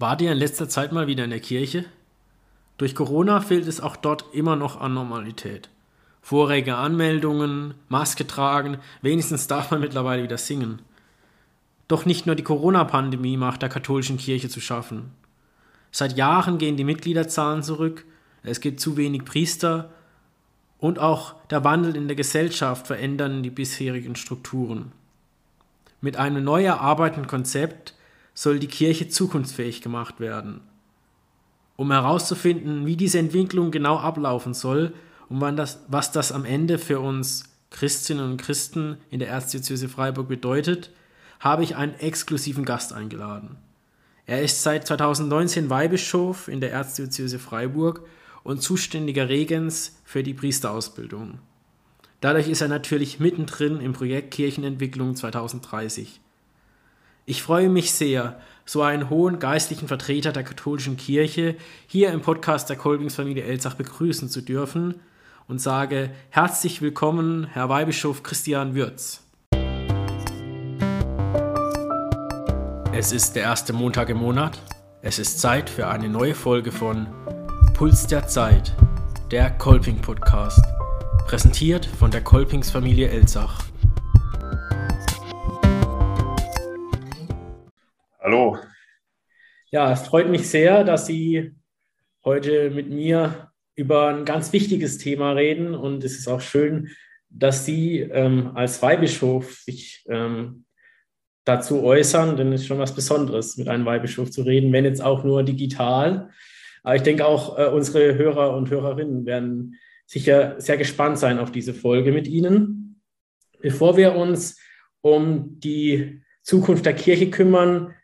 Wart ihr in letzter Zeit mal wieder in der Kirche? Durch Corona fehlt es auch dort immer noch an Normalität. Vorrege Anmeldungen, Maske tragen, wenigstens darf man mittlerweile wieder singen. Doch nicht nur die Corona-Pandemie macht der katholischen Kirche zu schaffen. Seit Jahren gehen die Mitgliederzahlen zurück, es gibt zu wenig Priester und auch der Wandel in der Gesellschaft verändern die bisherigen Strukturen. Mit einem neu erarbeiteten Konzept soll die Kirche zukunftsfähig gemacht werden. Um herauszufinden, wie diese Entwicklung genau ablaufen soll und das, was das am Ende für uns Christinnen und Christen in der Erzdiözese Freiburg bedeutet, habe ich einen exklusiven Gast eingeladen. Er ist seit 2019 Weihbischof in der Erzdiözese Freiburg und zuständiger Regens für die Priesterausbildung. Dadurch ist er natürlich mittendrin im Projekt Kirchenentwicklung 2030. Ich freue mich sehr, so einen hohen geistlichen Vertreter der katholischen Kirche hier im Podcast der Kolbingsfamilie Elsach begrüßen zu dürfen und sage herzlich willkommen, Herr Weihbischof Christian Würz. Es ist der erste Montag im Monat. Es ist Zeit für eine neue Folge von Puls der Zeit, der Kolping Podcast, präsentiert von der Kolpingsfamilie Elsach. Hallo. Ja, es freut mich sehr, dass Sie heute mit mir über ein ganz wichtiges Thema reden und es ist auch schön, dass Sie ähm, als Weihbischof sich ähm, dazu äußern, denn es ist schon was Besonderes, mit einem Weihbischof zu reden, wenn jetzt auch nur digital. Aber ich denke auch, äh, unsere Hörer und Hörerinnen werden sicher sehr gespannt sein auf diese Folge mit Ihnen. Bevor wir uns um die Zukunft der Kirche kümmern,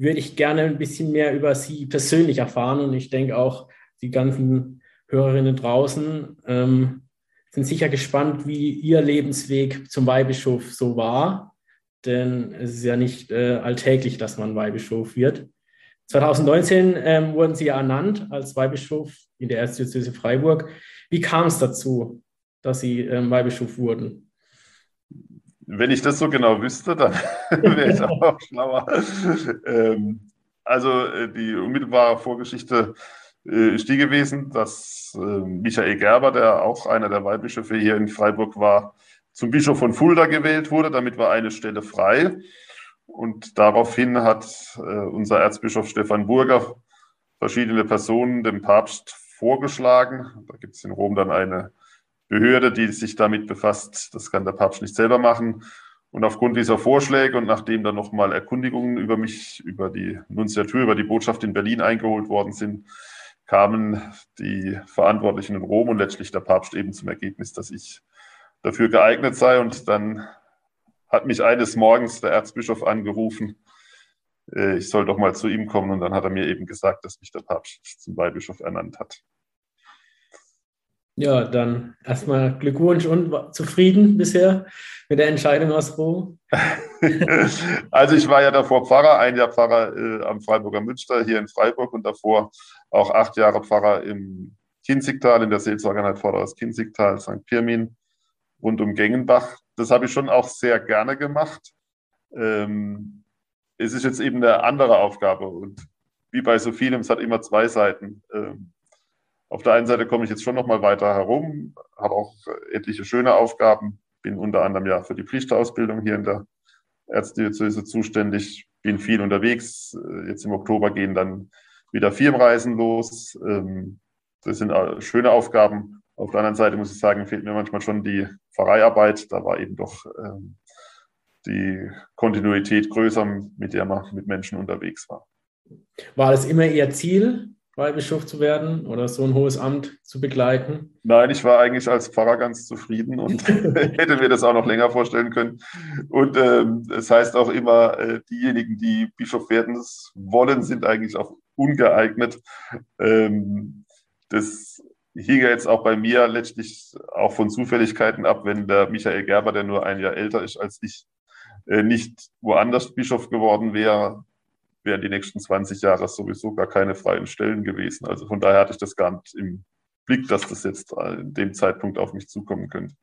würde ich gerne ein bisschen mehr über Sie persönlich erfahren. Und ich denke auch, die ganzen Hörerinnen draußen ähm, sind sicher gespannt, wie Ihr Lebensweg zum Weihbischof so war. Denn es ist ja nicht äh, alltäglich, dass man Weihbischof wird. 2019 ähm, wurden Sie ja ernannt als Weihbischof in der Erzdiözese Freiburg. Wie kam es dazu, dass Sie ähm, Weihbischof wurden? Wenn ich das so genau wüsste, dann wäre ich auch schlauer. Ähm, also äh, die unmittelbare Vorgeschichte äh, ist die gewesen, dass äh, Michael Gerber, der auch einer der Weihbischöfe hier in Freiburg war, zum Bischof von Fulda gewählt wurde. Damit war eine Stelle frei. Und daraufhin hat unser Erzbischof Stefan Burger verschiedene Personen dem Papst vorgeschlagen. Da gibt es in Rom dann eine Behörde, die sich damit befasst. Das kann der Papst nicht selber machen. Und aufgrund dieser Vorschläge und nachdem dann nochmal Erkundigungen über mich, über die Nunziatur, über die Botschaft in Berlin eingeholt worden sind, kamen die Verantwortlichen in Rom und letztlich der Papst eben zum Ergebnis, dass ich dafür geeignet sei. Und dann hat mich eines Morgens der Erzbischof angerufen, äh, ich soll doch mal zu ihm kommen. Und dann hat er mir eben gesagt, dass mich der Papst zum Weihbischof ernannt hat. Ja, dann erstmal Glückwunsch und zufrieden bisher mit der Entscheidung aus Rom. also ich war ja davor Pfarrer, ein Jahr Pfarrer äh, am Freiburger Münster hier in Freiburg und davor auch acht Jahre Pfarrer im Kinzigtal, in der Seelsorgerheit Vorderes Kinzigtal, St. Pirmin, rund um Gengenbach. Das habe ich schon auch sehr gerne gemacht. Ähm, es ist jetzt eben eine andere Aufgabe und wie bei so vielem, es hat immer zwei Seiten. Ähm, auf der einen Seite komme ich jetzt schon noch mal weiter herum, habe auch etliche schöne Aufgaben, bin unter anderem ja für die Pflichtausbildung hier in der Erzdiözese zuständig, bin viel unterwegs. Jetzt im Oktober gehen dann wieder Firmenreisen los. Ähm, das sind schöne Aufgaben. Auf der anderen Seite muss ich sagen, fehlt mir manchmal schon die Pfarreiarbeit. Da war eben doch ähm, die Kontinuität größer, mit der man mit Menschen unterwegs war. War das immer Ihr Ziel, Weihbischof zu werden oder so ein hohes Amt zu begleiten? Nein, ich war eigentlich als Pfarrer ganz zufrieden und hätte mir das auch noch länger vorstellen können. Und ähm, es ähm, heißt auch immer, äh, diejenigen, die Bischof werden wollen, sind eigentlich auch ungeeignet. Ähm, das hing jetzt auch bei mir letztlich auch von Zufälligkeiten ab, wenn der Michael Gerber, der nur ein Jahr älter ist als ich, äh, nicht woanders Bischof geworden wäre, wären die nächsten 20 Jahre sowieso gar keine freien Stellen gewesen. Also von daher hatte ich das gar nicht im Blick, dass das jetzt in dem Zeitpunkt auf mich zukommen könnte.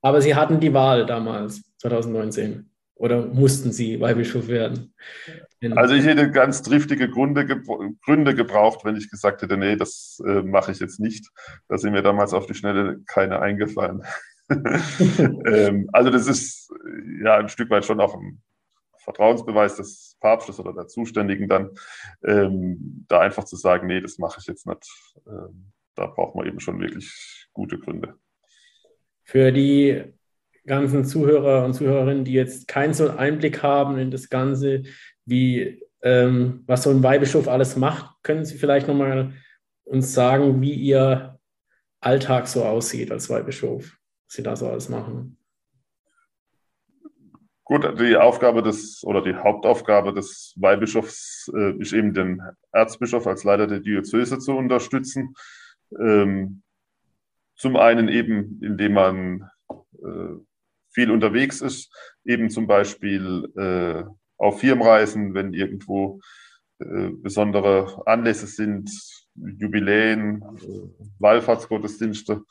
Aber Sie hatten die Wahl damals, 2019. Oder mussten Sie Weihbischof werden? Also ich hätte ganz triftige Gründe, Gründe gebraucht, wenn ich gesagt hätte, nee, das äh, mache ich jetzt nicht. Da sind mir damals auf die Schnelle keine eingefallen. ähm, also das ist ja ein Stück weit schon auch ein Vertrauensbeweis des Papstes oder der Zuständigen dann, ähm, da einfach zu sagen, nee, das mache ich jetzt nicht. Ähm, da braucht man eben schon wirklich gute Gründe. Für die ganzen Zuhörer und Zuhörerinnen, die jetzt keinen so Einblick haben in das Ganze, wie ähm, was so ein Weihbischof alles macht, können Sie vielleicht nochmal uns sagen, wie Ihr Alltag so aussieht als Weihbischof, was Sie da so alles machen? Gut, die Aufgabe des oder die Hauptaufgabe des Weihbischofs äh, ist eben den Erzbischof als Leiter der Diözese zu unterstützen. Ähm, zum einen eben, indem man äh, viel unterwegs ist, eben zum Beispiel äh, auf Firmenreisen, wenn irgendwo äh, besondere Anlässe sind, Jubiläen, äh, Wallfahrtsgottesdienste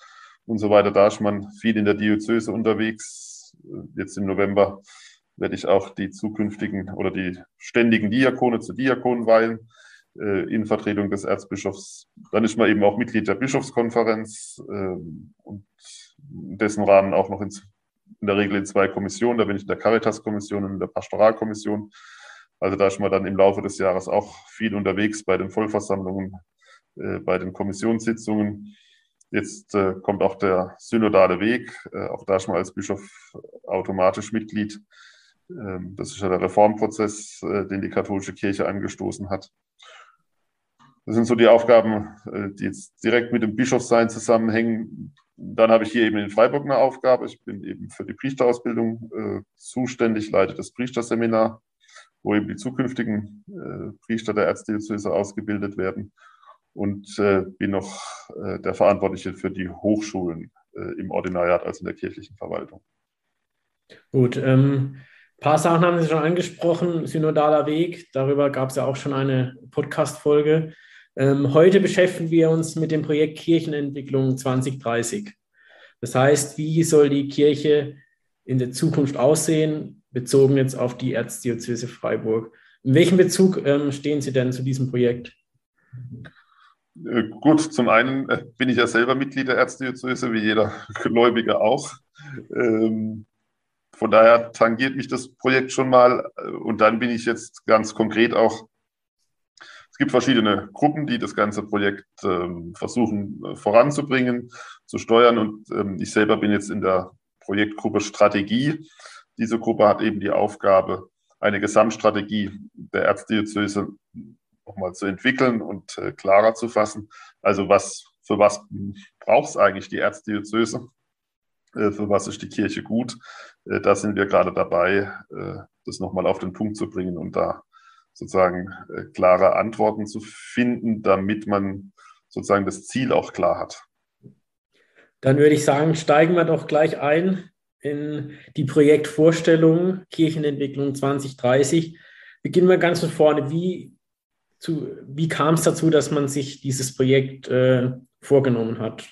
und so weiter. Da ist man viel in der Diözese unterwegs. Äh, jetzt im November werde ich auch die zukünftigen oder die ständigen Diakone zu Diakonen weihen äh, in Vertretung des Erzbischofs. Dann ist man eben auch Mitglied der Bischofskonferenz äh, und in dessen Rahmen auch noch in, in, der Regel in zwei Kommissionen. Da bin ich in der Caritas-Kommission und in der Pastoralkommission. Also da ist man dann im Laufe des Jahres auch viel unterwegs bei den Vollversammlungen, äh, bei den Kommissionssitzungen. Jetzt äh, kommt auch der synodale Weg. Äh, auch da ist man als Bischof automatisch Mitglied. Ähm, das ist ja der Reformprozess, äh, den die katholische Kirche angestoßen hat. Das sind so die Aufgaben, äh, die jetzt direkt mit dem Bischofssein zusammenhängen. Dann habe ich hier eben in Freiburg eine Aufgabe. Ich bin eben für die Priesterausbildung äh, zuständig, leite das Priesterseminar, wo eben die zukünftigen Priester der Erzdiözese ausgebildet werden und bin noch der Verantwortliche für die Hochschulen im Ordinariat, also in der kirchlichen Verwaltung. Gut, ähm, paar Sachen haben Sie schon angesprochen, synodaler Weg, darüber gab es ja auch schon eine Podcast-Folge. Ähm, heute beschäftigen wir uns mit dem Projekt Kirchenentwicklung 2030. Das heißt, wie soll die Kirche in der Zukunft aussehen, bezogen jetzt auf die Erzdiözese Freiburg? In welchem Bezug ähm, stehen Sie denn zu diesem Projekt? Äh, gut, zum einen äh, bin ich ja selber Mitglied der Erzdiözese, wie jeder Gläubige auch. Ähm, von daher tangiert mich das Projekt schon mal. Und dann bin ich jetzt ganz konkret auch, es gibt verschiedene Gruppen, die das ganze Projekt ähm, versuchen äh, voranzubringen, zu steuern. Und ähm, ich selber bin jetzt in der Projektgruppe Strategie. Diese Gruppe hat eben die Aufgabe, eine Gesamtstrategie der Erzdiözese nochmal zu entwickeln und äh, klarer zu fassen. Also was, für was braucht es eigentlich die Erzdiözese? Äh, für was ist die Kirche gut. Äh, da sind wir gerade dabei, äh, das nochmal auf den Punkt zu bringen und da sozusagen klare Antworten zu finden, damit man sozusagen das Ziel auch klar hat. Dann würde ich sagen, steigen wir doch gleich ein in die Projektvorstellung Kirchenentwicklung 2030. Beginnen wir ganz von vorne. Wie, wie kam es dazu, dass man sich dieses Projekt äh, vorgenommen hat?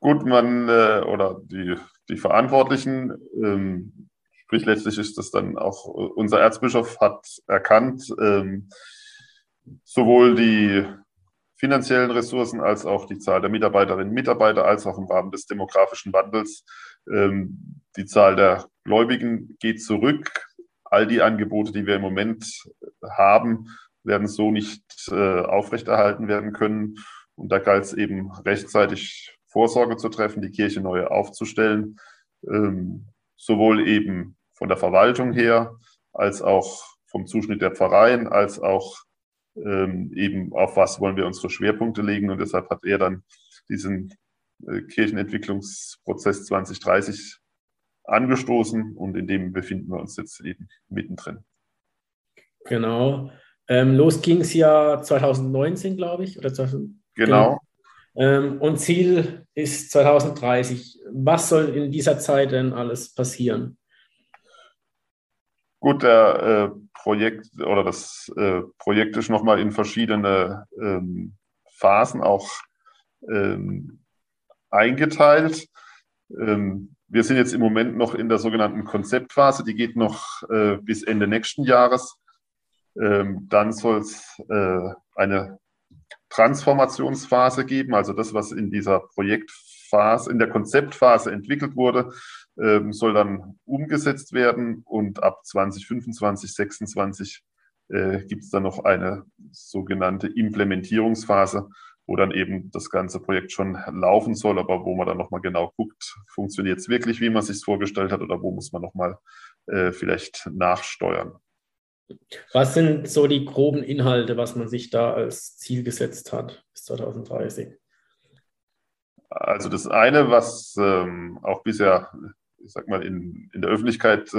Gut, man äh, oder die, die Verantwortlichen, ähm, sprich letztlich ist das dann auch unser Erzbischof hat erkannt, ähm, sowohl die finanziellen Ressourcen als auch die Zahl der Mitarbeiterinnen und Mitarbeiter, als auch im Rahmen des demografischen Wandels. Ähm, die Zahl der Gläubigen geht zurück. All die Angebote, die wir im Moment haben, werden so nicht äh, aufrechterhalten werden können. Und da galt es eben rechtzeitig Vorsorge zu treffen, die Kirche neu aufzustellen, ähm, sowohl eben von der Verwaltung her, als auch vom Zuschnitt der Pfarreien, als auch ähm, eben auf was wollen wir unsere Schwerpunkte legen. Und deshalb hat er dann diesen äh, Kirchenentwicklungsprozess 2030 angestoßen und in dem befinden wir uns jetzt eben mittendrin. Genau. Ähm, los ging es ja 2019, glaube ich. Oder 2000, genau. genau. Ähm, und Ziel ist 2030. Was soll in dieser Zeit denn alles passieren? Gut, der äh, Projekt oder das äh, Projekt ist nochmal in verschiedene ähm, Phasen auch ähm, eingeteilt. Ähm, wir sind jetzt im Moment noch in der sogenannten Konzeptphase, die geht noch äh, bis Ende nächsten Jahres. Ähm, dann soll es äh, eine Transformationsphase geben, also das, was in dieser Projektphase, in der Konzeptphase entwickelt wurde, ähm, soll dann umgesetzt werden und ab 2025, 2026 äh, gibt es dann noch eine sogenannte Implementierungsphase, wo dann eben das ganze Projekt schon laufen soll, aber wo man dann nochmal genau guckt, funktioniert es wirklich, wie man sich vorgestellt hat oder wo muss man nochmal äh, vielleicht nachsteuern. Was sind so die groben Inhalte, was man sich da als Ziel gesetzt hat bis 2030? Also das eine, was ähm, auch bisher, ich sag mal, in, in der Öffentlichkeit äh,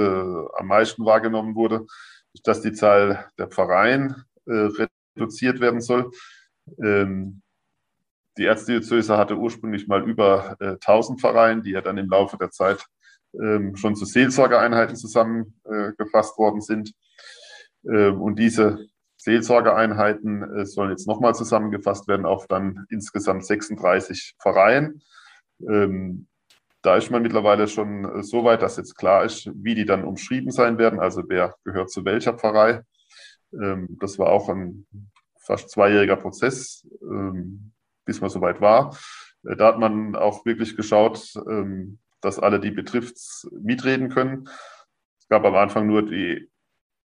am meisten wahrgenommen wurde, ist, dass die Zahl der Pfarreien äh, reduziert werden soll. Ähm, die Erzdiözese hatte ursprünglich mal über äh, 1000 Pfarreien, die ja dann im Laufe der Zeit ähm, schon zu Seelsorgeeinheiten zusammengefasst worden sind. Ähm, und diese Seelsorgeeinheiten äh, sollen jetzt nochmal zusammengefasst werden auf dann insgesamt 36 Pfarreien. Ähm, da ist man mittlerweile schon äh, so weit, dass jetzt klar ist, wie die dann umschrieben sein werden, also wer gehört zu welcher Pfarrei. Ähm, das war auch ein fast zweijähriger Prozess, bis man soweit war. Äh, da hat man auch wirklich geschaut, dass alle, die betrifft, mitreden können. Es gab am Anfang nur die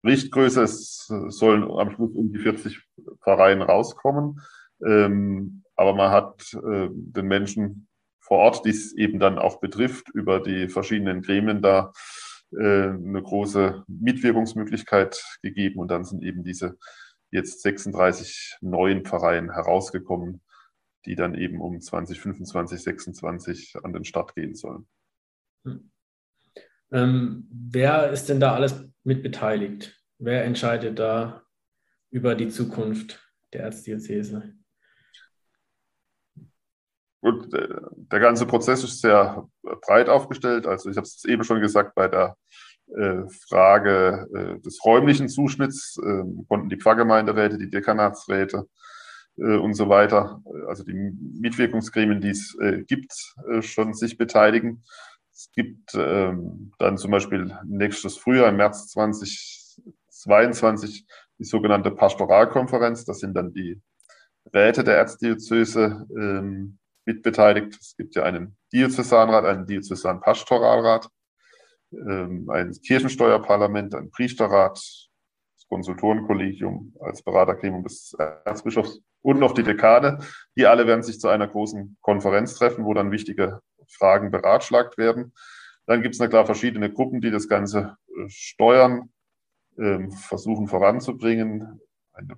Richtgröße, es sollen am Schluss um die 40 Pfarreien rauskommen. Ähm, aber man hat äh, den Menschen vor Ort, die es eben dann auch betrifft, über die verschiedenen Gremien da äh, eine große Mitwirkungsmöglichkeit gegeben. Und dann sind eben diese jetzt 36 neuen Pfarreien herausgekommen, die dann eben um 2025, 26 an den Start gehen sollen. Hm. Ähm, wer ist denn da alles mit beteiligt? Wer entscheidet da über die Zukunft der Erzdiözese? Gut, der ganze Prozess ist sehr breit aufgestellt. Also ich habe es eben schon gesagt, bei der äh, Frage äh, des räumlichen Zuschnitts äh, konnten die Pfarrgemeinderäte, die Dekanatsräte äh, und so weiter, also die Mitwirkungsgremien, die es äh, gibt, äh, schon sich beteiligen. Es gibt ähm, dann zum Beispiel nächstes Frühjahr, im März 2022, die sogenannte Pastoralkonferenz. Das sind dann die Räte der Erzdiözese ähm, mitbeteiligt. Es gibt ja einen Diözesanrat, einen Diözesan-Pastoralrat, ähm, ein Kirchensteuerparlament, ein Priesterrat, Konsultorenkollegium als Beratergremium des Erzbischofs und noch die Dekane. Die alle werden sich zu einer großen Konferenz treffen, wo dann wichtige Fragen beratschlagt werden. Dann gibt es na klar verschiedene Gruppen, die das Ganze äh, steuern, ähm, versuchen voranzubringen. Eine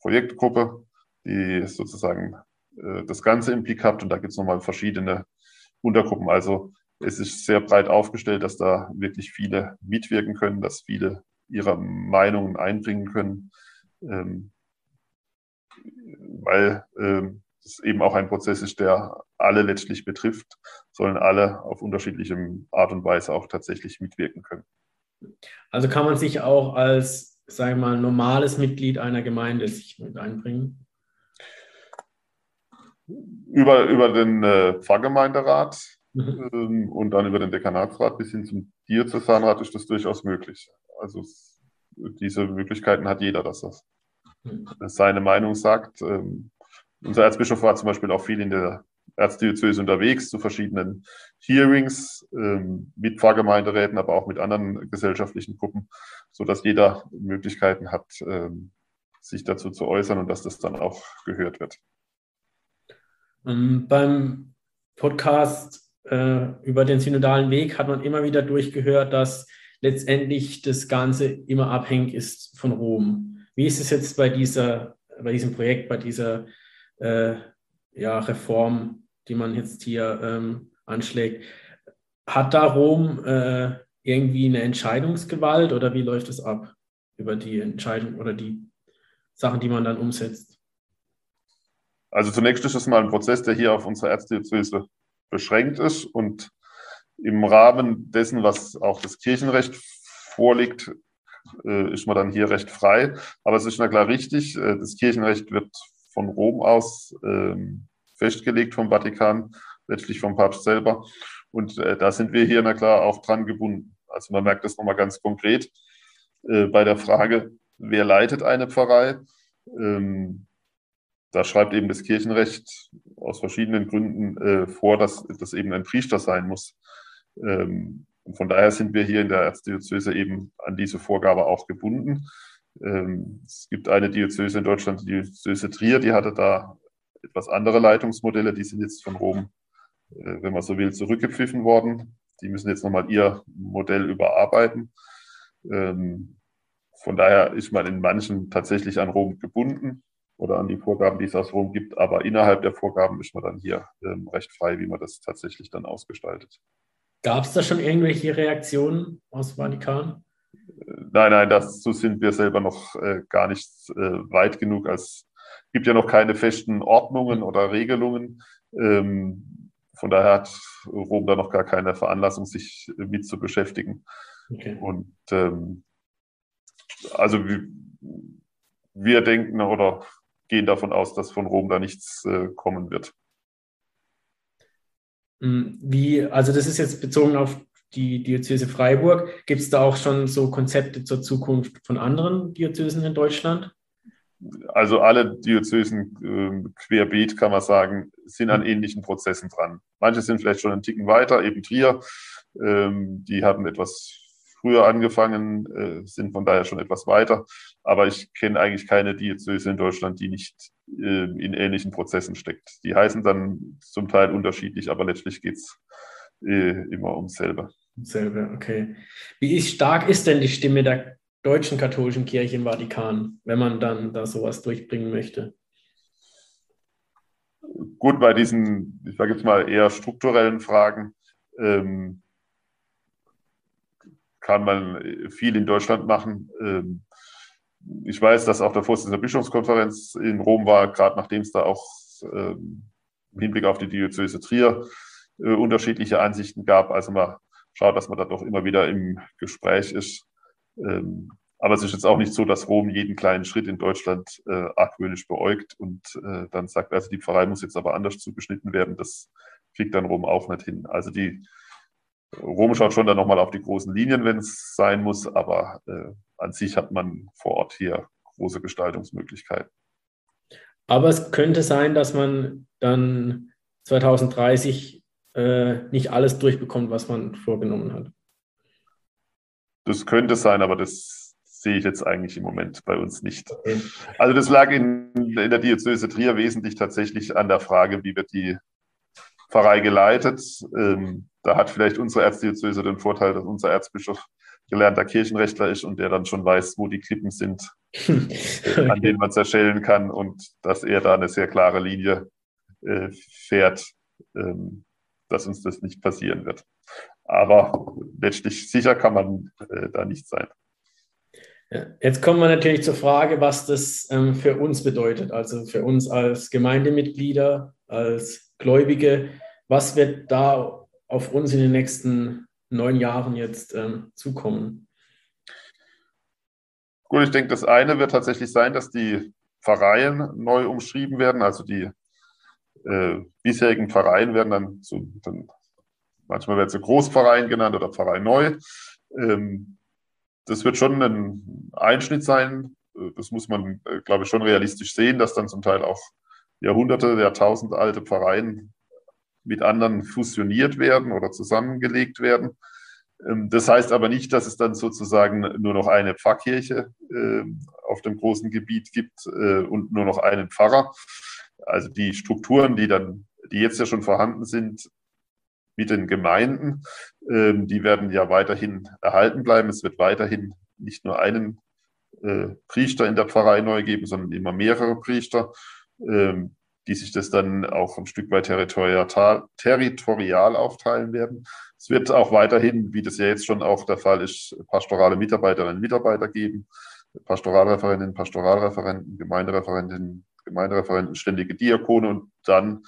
Projektgruppe, die sozusagen äh, das Ganze im Blick hat und da gibt es nochmal verschiedene Untergruppen. Also es ist sehr breit aufgestellt, dass da wirklich viele mitwirken können, dass viele ihre Meinungen einbringen können, ähm, weil ähm, es eben auch ein Prozess ist, der alle letztlich betrifft, sollen alle auf unterschiedliche Art und Weise auch tatsächlich mitwirken können. Also kann man sich auch als, sagen wir mal, normales Mitglied einer Gemeinde sich mit einbringen? Über, über den äh, Pfarrgemeinderat mhm. ähm, und dann über den Dekanatsrat bis hin zum Diözesanrat ist das durchaus möglich. Also diese Möglichkeiten hat jeder, dass das mhm. seine Meinung sagt. Ähm, unser Erzbischof war zum Beispiel auch viel in der Erzdiözese unterwegs zu verschiedenen Hearings ähm, mit Pfarrgemeinderäten, aber auch mit anderen gesellschaftlichen Gruppen, sodass jeder Möglichkeiten hat, ähm, sich dazu zu äußern und dass das dann auch gehört wird. Ähm, beim Podcast äh, über den synodalen Weg hat man immer wieder durchgehört, dass letztendlich das Ganze immer abhängig ist von Rom. Wie ist es jetzt bei, dieser, bei diesem Projekt, bei dieser äh, ja, Reform, die man jetzt hier ähm, anschlägt. Hat da Rom äh, irgendwie eine Entscheidungsgewalt oder wie läuft es ab über die Entscheidung oder die Sachen, die man dann umsetzt? Also zunächst ist es mal ein Prozess, der hier auf unsere Erzdiözese beschränkt ist und im Rahmen dessen, was auch das Kirchenrecht vorliegt, äh, ist man dann hier recht frei. Aber es ist na klar richtig, äh, das Kirchenrecht wird von Rom aus ähm, festgelegt vom Vatikan letztlich vom Papst selber. Und äh, da sind wir hier, na klar, auch dran gebunden. Also man merkt das nochmal ganz konkret bei der Frage, wer leitet eine Pfarrei? Ähm, da schreibt eben das Kirchenrecht aus verschiedenen Gründen vor, dass das eben ein Priester sein muss. Ähm, von daher sind wir hier in der Erzdiözese eben an diese Vorgabe auch gebunden. Ähm, es gibt eine Diözese in Deutschland, die Diözese Trier, die hatte da etwas andere Leitungsmodelle, die sind jetzt von Rom, äh, wenn man so will, zurückgepfiffen worden. Die müssen jetzt nochmal ihr Modell überarbeiten. Ähm, von daher ist man in manchen tatsächlich an Rom gebunden oder an die Vorgaben, die es aus Rom gibt, aber innerhalb der Vorgaben ist man dann hier ähm, recht frei, wie man das tatsächlich dann ausgestaltet. Gab es da schon irgendwelche Reaktionen aus Vatikan? Nein, nein, dazu sind wir selber noch äh, gar nicht äh, weit genug. Es gibt ja noch keine festen Ordnungen oder Regelungen. Ähm, von daher hat Rom da noch gar keine Veranlassung, sich mit zu beschäftigen. Okay. Und ähm, also wir, wir, denken oder gehen davon aus, dass von Rom da nichts äh, kommen wird. Hm, wie, also das ist jetzt bezogen auf die Diözese Freiburg. Gibt es da auch schon so Konzepte zur Zukunft von anderen Diözesen in Deutschland? Also alle Diözesen äh, querbeet, kann man sagen, sind an ähnlichen Prozessen dran. Manche sind vielleicht schon einen Ticken weiter, eben Trier. Ähm, die haben etwas früher angefangen, äh, sind von daher schon etwas weiter. Aber ich kenne eigentlich keine Diözese in Deutschland, die nicht äh, in ähnlichen Prozessen steckt. Die heißen dann zum Teil unterschiedlich, aber letztlich geht es äh, immer ums selbe. Selbe, okay. Wie stark ist denn die Stimme der deutschen katholischen Kirche im Vatikan, wenn man dann da sowas durchbringen möchte? Gut, bei diesen, ich sage jetzt mal, eher strukturellen Fragen ähm, kann man viel in Deutschland machen. Ähm, ich weiß, dass auch der Vorsitzende der Bischofskonferenz in Rom war, gerade nachdem es da auch ähm, im Hinblick auf die Diözese Trier äh, unterschiedliche Ansichten gab. Also man schaut, dass man da doch immer wieder im Gespräch ist. Ähm, aber es ist jetzt auch nicht so, dass Rom jeden kleinen Schritt in Deutschland äh, argwöhnisch beäugt und äh, dann sagt, also die Pfarrei muss jetzt aber anders zugeschnitten werden. Das kriegt dann Rom auch nicht hin. Also die Rom schaut schon dann nochmal auf die großen Linien, wenn es sein muss, aber äh, an sich hat man vor Ort hier große Gestaltungsmöglichkeiten. Aber es könnte sein, dass man dann 2030 äh, nicht alles durchbekommt, was man vorgenommen hat. Das könnte sein, aber das sehe ich jetzt eigentlich im Moment bei uns nicht. Okay. Also das lag in, in der Diözese Trier wesentlich tatsächlich an der Frage, wie wird die Pfarrei geleitet. Ähm, da hat vielleicht unsere Erzdiözese den Vorteil, dass unser Erzbischof gelernter Kirchenrechtler ist und der dann schon weiß, wo die Klippen sind, okay. an denen man zerschellen kann und dass er da eine sehr klare Linie äh, fährt, ähm, dass uns das nicht passieren wird. Aber letztlich sicher kann man äh, da nicht sein. Jetzt kommen wir natürlich zur Frage, was das ähm, für uns bedeutet, also für uns als Gemeindemitglieder, als Gläubige. Was wird da auf uns in den nächsten neun Jahren jetzt ähm, zukommen? Gut, ich denke, das eine wird tatsächlich sein, dass die Pfarreien neu umschrieben werden. Also die äh, bisherigen Pfarreien werden dann zu, dann, manchmal werden sie Großpfarreien genannt oder Pfarrei neu. Ähm, das wird schon ein Einschnitt sein. Das muss man, äh, glaube ich, schon realistisch sehen, dass dann zum Teil auch Jahrhunderte, Jahrtausend alte Pfarreien mit anderen fusioniert werden oder zusammengelegt werden. Ähm, das heißt aber nicht, dass es dann sozusagen nur noch eine Pfarrkirche ähm, auf dem großen Gebiet gibt äh, und nur noch einen Pfarrer. Also die Strukturen, die dann, die jetzt ja schon vorhanden sind mit den Gemeinden, ähm, die werden ja weiterhin erhalten bleiben. Es wird weiterhin nicht nur einen äh, Priester in der Pfarrei neu geben, sondern immer mehrere Priester die sich das dann auch ein Stück weit territorial, aufteilen werden. Es wird auch weiterhin, wie das ja jetzt schon auch der Fall ist, pastorale Mitarbeiterinnen und Mitarbeiter geben, Pastoralreferentinnen, Pastoralreferenten, Gemeindereferentinnen, Gemeindereferenten, ständige Diakone und dann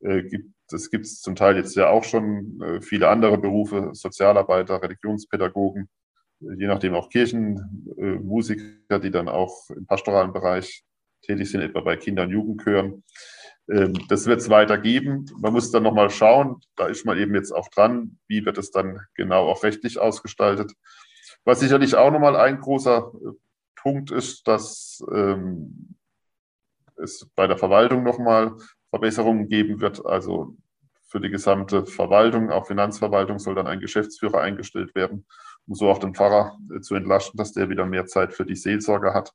äh, gibt es gibt zum Teil jetzt ja auch schon äh, viele andere Berufe, Sozialarbeiter, Religionspädagogen, äh, je nachdem auch Kirchenmusiker, äh, die dann auch im pastoralen Bereich tätig sind, etwa bei Kinder- und Jugendchören. Ähm, das wird es weiter geben. Man muss dann nochmal schauen, da ist man eben jetzt auch dran, wie wird es dann genau auch rechtlich ausgestaltet. Was sicherlich auch nochmal ein großer äh, Punkt ist, dass ähm, es bei der Verwaltung nochmal Verbesserungen geben wird. Also für die gesamte Verwaltung, auch Finanzverwaltung, soll dann ein Geschäftsführer eingestellt werden, um so auch den Pfarrer äh, zu entlasten, dass der wieder mehr Zeit für die Seelsorge hat.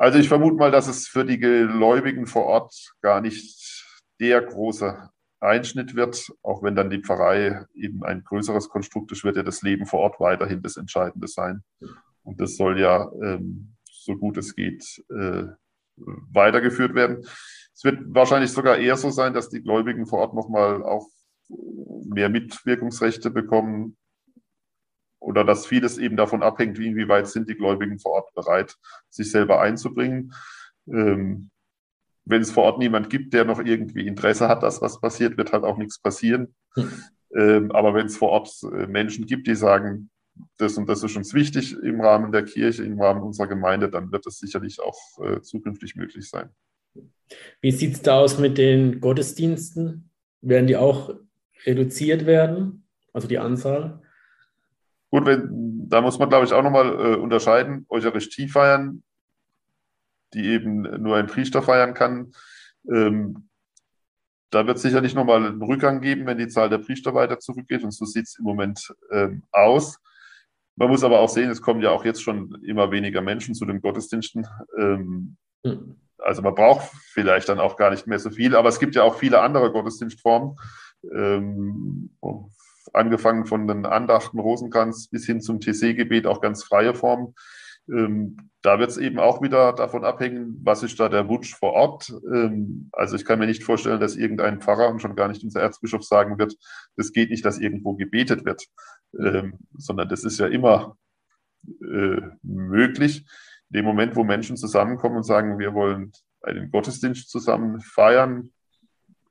Also ich vermute mal, dass es für die Gläubigen vor Ort gar nicht der große Einschnitt wird, auch wenn dann die Pfarrei eben ein größeres Konstrukt ist, wird ja das Leben vor Ort weiterhin das Entscheidende sein. Und das soll ja, ähm, so gut es geht, äh, weitergeführt werden. Es wird wahrscheinlich sogar eher so sein, dass die Gläubigen vor Ort nochmal auch mehr Mitwirkungsrechte bekommen oder dass vieles eben davon abhängt, wie inwieweit sind die Gläubigen vor Ort bereit, sich selber einzubringen. Ähm, wenn es vor Ort niemand gibt, der noch irgendwie Interesse hat, dass was passiert, wird halt auch nichts passieren. Hm. Ähm, aber wenn es vor Ort äh, Menschen gibt, die sagen, das und das ist uns wichtig im Rahmen der Kirche, im Rahmen unserer Gemeinde, dann wird das sicherlich auch äh, zukünftig möglich sein. Wie sieht es da aus mit den Gottesdiensten? Werden die auch reduziert werden, also die Anzahl? Gut, wenn, da muss man, glaube ich, auch nochmal äh, unterscheiden. Eucharistie feiern, die eben nur ein Priester feiern kann. Ähm, da wird es sicherlich nochmal einen Rückgang geben, wenn die Zahl der Priester weiter zurückgeht. Und so sieht es im Moment ähm, aus. Man muss aber auch sehen, es kommen ja auch jetzt schon immer weniger Menschen zu den Gottesdiensten. Ähm, mhm. Also man braucht vielleicht dann auch gar nicht mehr so viel, aber es gibt ja auch viele andere Gottesdienstformen. Ähm, angefangen von den Andachten Rosenkranz bis hin zum TC-Gebet, auch ganz freie Formen. Ähm, da wird es eben auch wieder davon abhängen, was ist da der Wunsch vor Ort. Ähm, also ich kann mir nicht vorstellen, dass irgendein Pfarrer und schon gar nicht unser Erzbischof sagen wird, das geht nicht, dass irgendwo gebetet wird, ähm, sondern das ist ja immer äh, möglich. In dem Moment, wo Menschen zusammenkommen und sagen, wir wollen einen Gottesdienst zusammen feiern,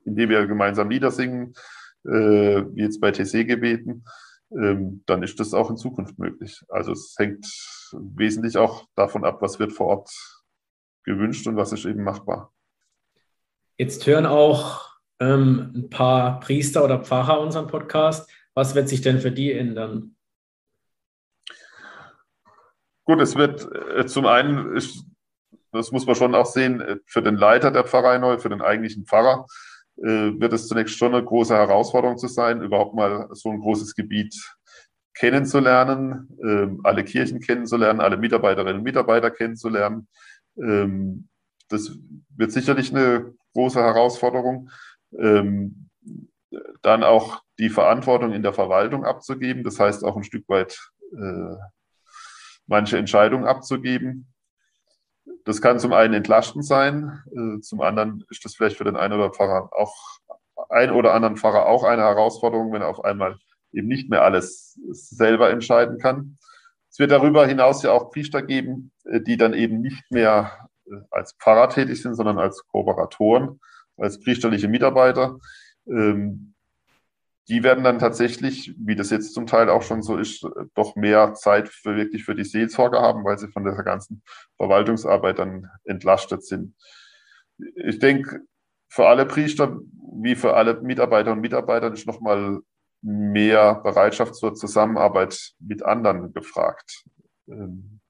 indem wir gemeinsam Lieder singen, äh, wie jetzt bei TC-Gebeten, ähm, dann ist das auch in Zukunft möglich. Also es hängt wesentlich auch davon ab, was wird vor Ort gewünscht und was ist eben machbar. Jetzt hören auch ähm, ein paar Priester oder Pfarrer unseren Podcast. Was wird sich denn für die ändern? Gut, es wird äh, zum einen, ist, das muss man schon auch sehen, äh, für den Leiter der Pfarrei neu, für den eigentlichen Pfarrer, wird es zunächst schon eine große Herausforderung zu sein, überhaupt mal so ein großes Gebiet kennenzulernen, ähm, alle Kirchen kennenzulernen, alle Mitarbeiterinnen und Mitarbeiter kennenzulernen. Ähm, das wird sicherlich eine große Herausforderung. Ähm, dann auch die Verantwortung in der Verwaltung abzugeben, das heißt auch ein Stück weit äh, manche Entscheidungen abzugeben. Das kann zum einen entlastend sein, äh, zum anderen ist das vielleicht für den einen oder Pfarrer auch ein oder anderen Pfarrer auch eine Herausforderung, wenn er auf einmal eben nicht mehr alles selber entscheiden kann. Es wird darüber hinaus ja auch Priester geben, äh, die dann eben nicht mehr äh, als Pfarrer tätig sind, sondern als Kooperatoren, als priesterliche Mitarbeiter. Ähm, die werden dann tatsächlich, wie das jetzt zum Teil auch schon so ist, doch mehr Zeit für wirklich für die Seelsorge haben, weil sie von der ganzen Verwaltungsarbeit dann entlastet sind. Ich denke, für alle Priester wie für alle Mitarbeiter und Mitarbeiter ist nochmal mehr Bereitschaft zur Zusammenarbeit mit anderen gefragt. Ähm,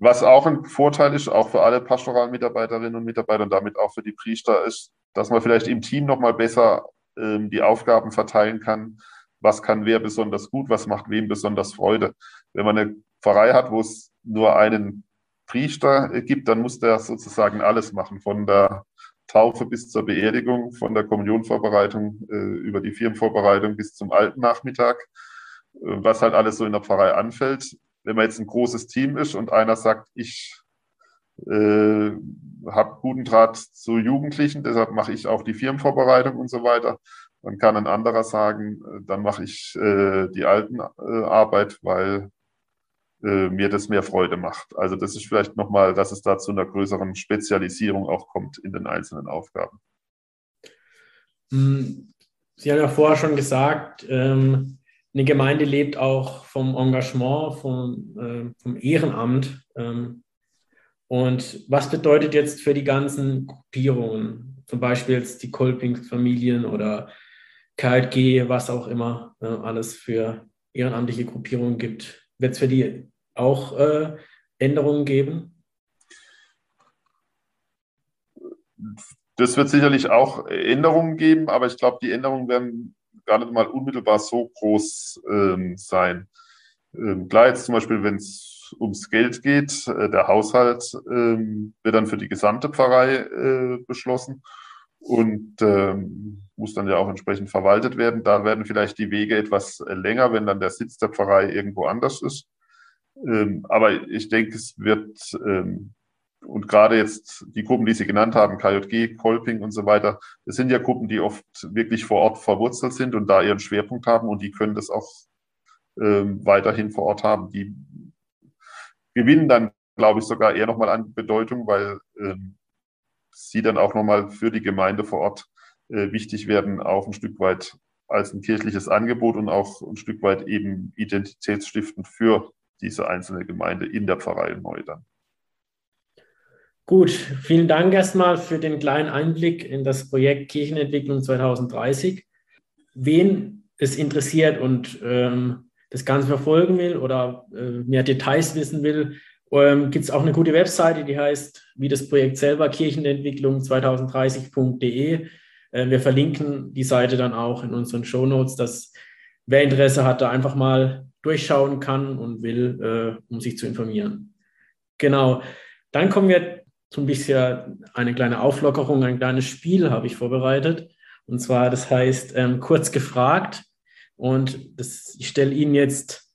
was auch ein Vorteil ist, auch für alle pastoralen Mitarbeiterinnen und Mitarbeiter und damit auch für die Priester, ist, dass man vielleicht im Team nochmal besser ähm, die Aufgaben verteilen kann. Was kann wer besonders gut, was macht wem besonders Freude. Wenn man eine Pfarrei hat, wo es nur einen Priester gibt, dann muss der sozusagen alles machen, von der Taufe bis zur Beerdigung, von der Kommunionvorbereitung äh, über die Firmenvorbereitung bis zum alten Nachmittag, äh, was halt alles so in der Pfarrei anfällt. Wenn man jetzt ein großes Team ist und einer sagt, ich äh, habe guten Draht zu Jugendlichen, deshalb mache ich auch die Firmenvorbereitung und so weiter. Dann kann ein anderer sagen, äh, dann mache ich äh, die alten äh, Arbeit, weil äh, mir das mehr Freude macht. Also das ist vielleicht nochmal, dass es da zu einer größeren Spezialisierung auch kommt in den einzelnen Aufgaben. Hm, Sie haben ja vorher schon gesagt, ähm, eine Gemeinde lebt auch vom Engagement, vom, äh, vom Ehrenamt. Ähm, Und was bedeutet jetzt für die ganzen Gruppierungen, zum Beispiel jetzt die Kolping-Familien oder KLG, was auch immer äh, alles für ehrenamtliche Gruppierungen gibt? Wird es für die auch äh, Änderungen geben? Das wird sicherlich auch Änderungen geben, aber ich glaube, die Änderungen werden gar nicht mal unmittelbar so groß ähm, sein. Ähm, klar, jetzt zum Beispiel, wenn es ums Geld geht, äh, der Haushalt ähm, wird dann für die gesamte Pfarrei äh, beschlossen und ähm, muss dann ja auch entsprechend verwaltet werden. Da werden vielleicht die Wege etwas länger, wenn dann der Sitz der Pfarrei irgendwo anders ist. Ähm, aber ich denke, es wird, und gerade jetzt die Gruppen, die Sie genannt haben, KJG, Kolping und so weiter, das sind ja Gruppen, die oft wirklich vor Ort verwurzelt sind und da ihren Schwerpunkt haben und die können das auch ähm, weiterhin vor Ort haben. Die gewinnen dann, glaube ich, sogar eher nochmal an Bedeutung, weil ähm, sie dann auch nochmal für die Gemeinde vor Ort äh, wichtig werden, auch ein Stück weit als ein kirchliches Angebot und auch ein Stück weit eben identitätsstiftend für diese einzelne Gemeinde in der Pfarrei neu dann. Gut, vielen Dank erstmal für den kleinen Einblick in das Projekt Kirchenentwicklung 2030. Wen es interessiert und ähm, das Ganze verfolgen will oder äh, mehr Details wissen will, ähm, gibt es auch eine gute Webseite, die heißt, wie das Projekt selber, Kirchenentwicklung 2030.de. Äh, wir verlinken die Seite dann auch in unseren Show Notes, dass wer Interesse hat, da einfach mal durchschauen kann und will, äh, um sich zu informieren. Genau. Dann kommen wir ein bisschen eine kleine Auflockerung, ein kleines Spiel habe ich vorbereitet. Und zwar, das heißt, ähm, kurz gefragt. Und das, ich stelle Ihnen jetzt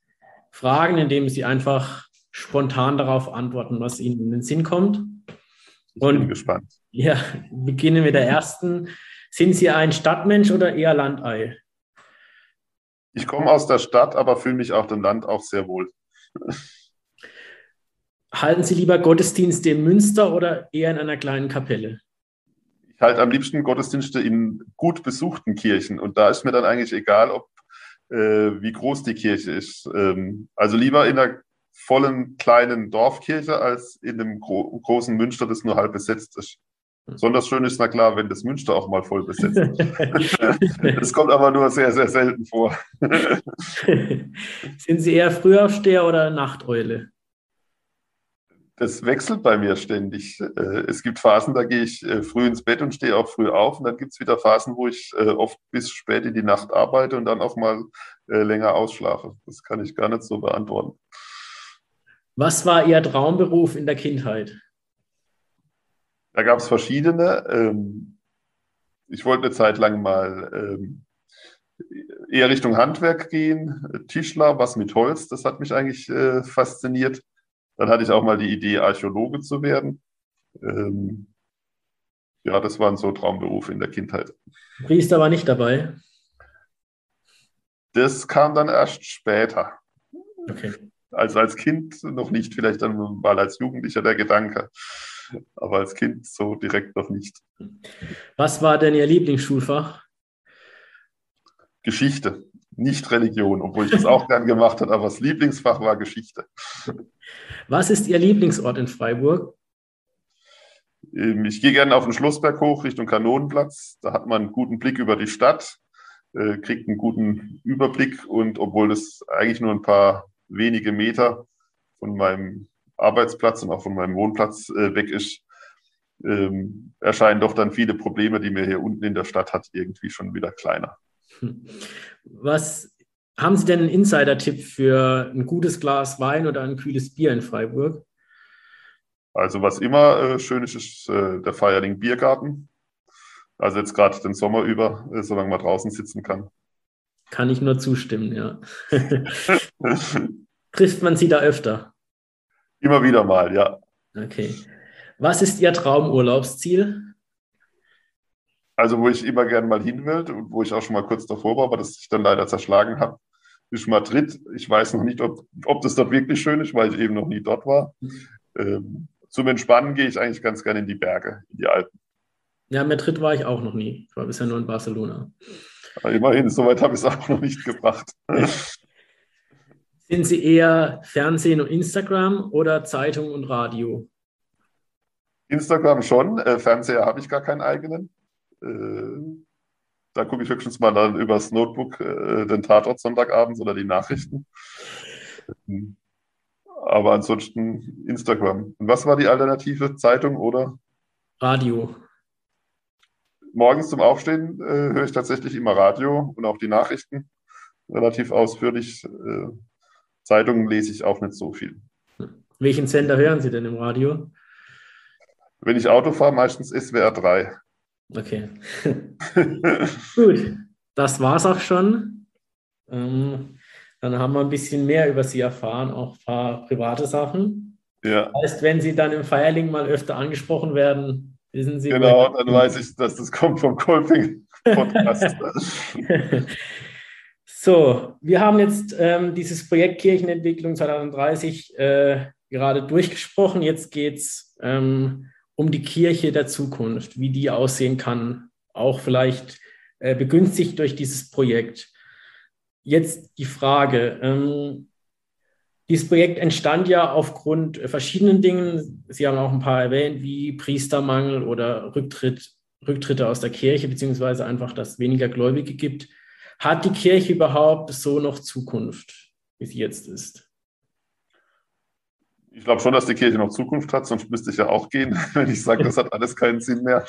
Fragen, indem Sie einfach spontan darauf antworten, was Ihnen in den Sinn kommt. Ich bin und, gespannt. Ja, beginnen mit der ersten. Sind Sie ein Stadtmensch oder eher Landei? Ich komme aus der Stadt, aber fühle mich auf dem Land auch sehr wohl. Halten Sie lieber Gottesdienste in Münster oder eher in einer kleinen Kapelle? Ich halte am liebsten Gottesdienste in gut besuchten Kirchen. Und da ist mir dann eigentlich egal, ob wie groß die Kirche ist. Ähm, also lieber in einer vollen kleinen Dorfkirche als in einem gro großen Münster, das nur halb besetzt ist. Besonders schön ist, na klar, wenn das Münster auch mal voll besetzt ist. das kommt aber nur sehr, sehr selten vor. Sind Sie eher Frühaufsteher oder Nachteule? Das wechselt bei mir ständig. Äh, es gibt Phasen, da gehe ich äh, früh ins Bett und stehe auch früh auf. Und dann gibt es wieder Phasen, wo ich äh, oft bis spät in die Nacht arbeite und dann auch mal länger ausschlafe. Das kann ich gar nicht so beantworten. Was war Ihr Traumberuf in der Kindheit? Da gab es verschiedene. Ähm, ich wollte eine Zeit lang mal ähm, eher Richtung Handwerk gehen, Tischler, was mit Holz, das hat mich eigentlich äh, fasziniert. Dann hatte ich auch mal die Idee, Archäologe zu werden. Ähm, ja, das waren so Traumberufe in der Kindheit. Priester war nicht dabei? Das kam dann erst später. Okay. Also als Kind noch nicht, vielleicht dann mal als Jugendlicher der Gedanke aber als Kind so direkt noch nicht. Was war denn Ihr Lieblingsschulfach? Geschichte, nicht Religion, obwohl ich das auch gern gemacht habe, aber das Lieblingsfach war Geschichte. Was ist Ihr Lieblingsort in Freiburg? Ähm, ich gehe gerne auf den Schlossberg hoch Richtung Kanonenplatz. Da hat man einen guten Blick über die Stadt, äh, kriegt einen guten Überblick und obwohl das eigentlich nur ein paar wenige Meter von meinem Arbeitsplatz und auch von meinem Wohnplatz äh, weg ist, ähm, erscheinen doch dann viele Probleme, die mir hier unten in der Stadt hat, irgendwie schon wieder kleiner. Was haben Sie denn einen Insider-Tipp für ein gutes Glas Wein oder ein kühles Bier in Freiburg? Also was immer äh, schön ist, ist äh, der Feierling Biergarten. Also jetzt gerade den Sommer über, äh, solange man draußen sitzen kann. Kann ich nur zustimmen, ja. Trifft man Sie da öfter? Immer wieder mal, ja. Okay. Was ist Ihr Traumurlaubsziel? Also, wo ich immer gerne mal hin will und wo ich auch schon mal kurz davor war, aber das ich dann leider zerschlagen habe, ist Madrid. Ich weiß noch nicht, ob, ob das dort wirklich schön ist, weil ich eben noch nie dort war. Ähm, zum Entspannen gehe ich eigentlich ganz gerne in die Berge, in die Alpen. Ja, Madrid war ich auch noch nie. Ich war bisher nur in Barcelona. Aber immerhin, soweit habe ich es auch noch nicht gebracht. Sind Sie eher Fernsehen und Instagram oder Zeitung und Radio? Instagram schon, äh, Fernseher habe ich gar keinen eigenen. Äh, da gucke ich höchstens mal dann übers Notebook äh, den Tatort Sonntagabends oder die Nachrichten. Aber ansonsten Instagram. Und was war die Alternative? Zeitung oder? Radio. Morgens zum Aufstehen äh, höre ich tatsächlich immer Radio und auch die Nachrichten relativ ausführlich. Äh, Zeitungen lese ich auch nicht so viel. Welchen Sender hören Sie denn im Radio? Wenn ich Auto fahre, meistens SWR 3. Okay. Gut, das war's auch schon. Ähm, dann haben wir ein bisschen mehr über Sie erfahren, auch ein paar private Sachen. Ja. Das heißt, wenn Sie dann im Feierling mal öfter angesprochen werden, wissen Sie. Genau, dann weiß ich, dass das kommt vom Kolping-Podcast. so, wir haben jetzt ähm, dieses Projekt Kirchenentwicklung 2030 äh, gerade durchgesprochen. Jetzt geht es ähm, um die Kirche der Zukunft, wie die aussehen kann, auch vielleicht äh, begünstigt durch dieses Projekt. Jetzt die Frage. Ähm, dieses Projekt entstand ja aufgrund verschiedenen Dingen. Sie haben auch ein paar erwähnt, wie Priestermangel oder Rücktritt, Rücktritte aus der Kirche, beziehungsweise einfach, dass es weniger Gläubige gibt. Hat die Kirche überhaupt so noch Zukunft, wie sie jetzt ist? Ich glaube schon, dass die Kirche noch Zukunft hat, sonst müsste ich ja auch gehen, wenn ich sage, das hat alles keinen Sinn mehr.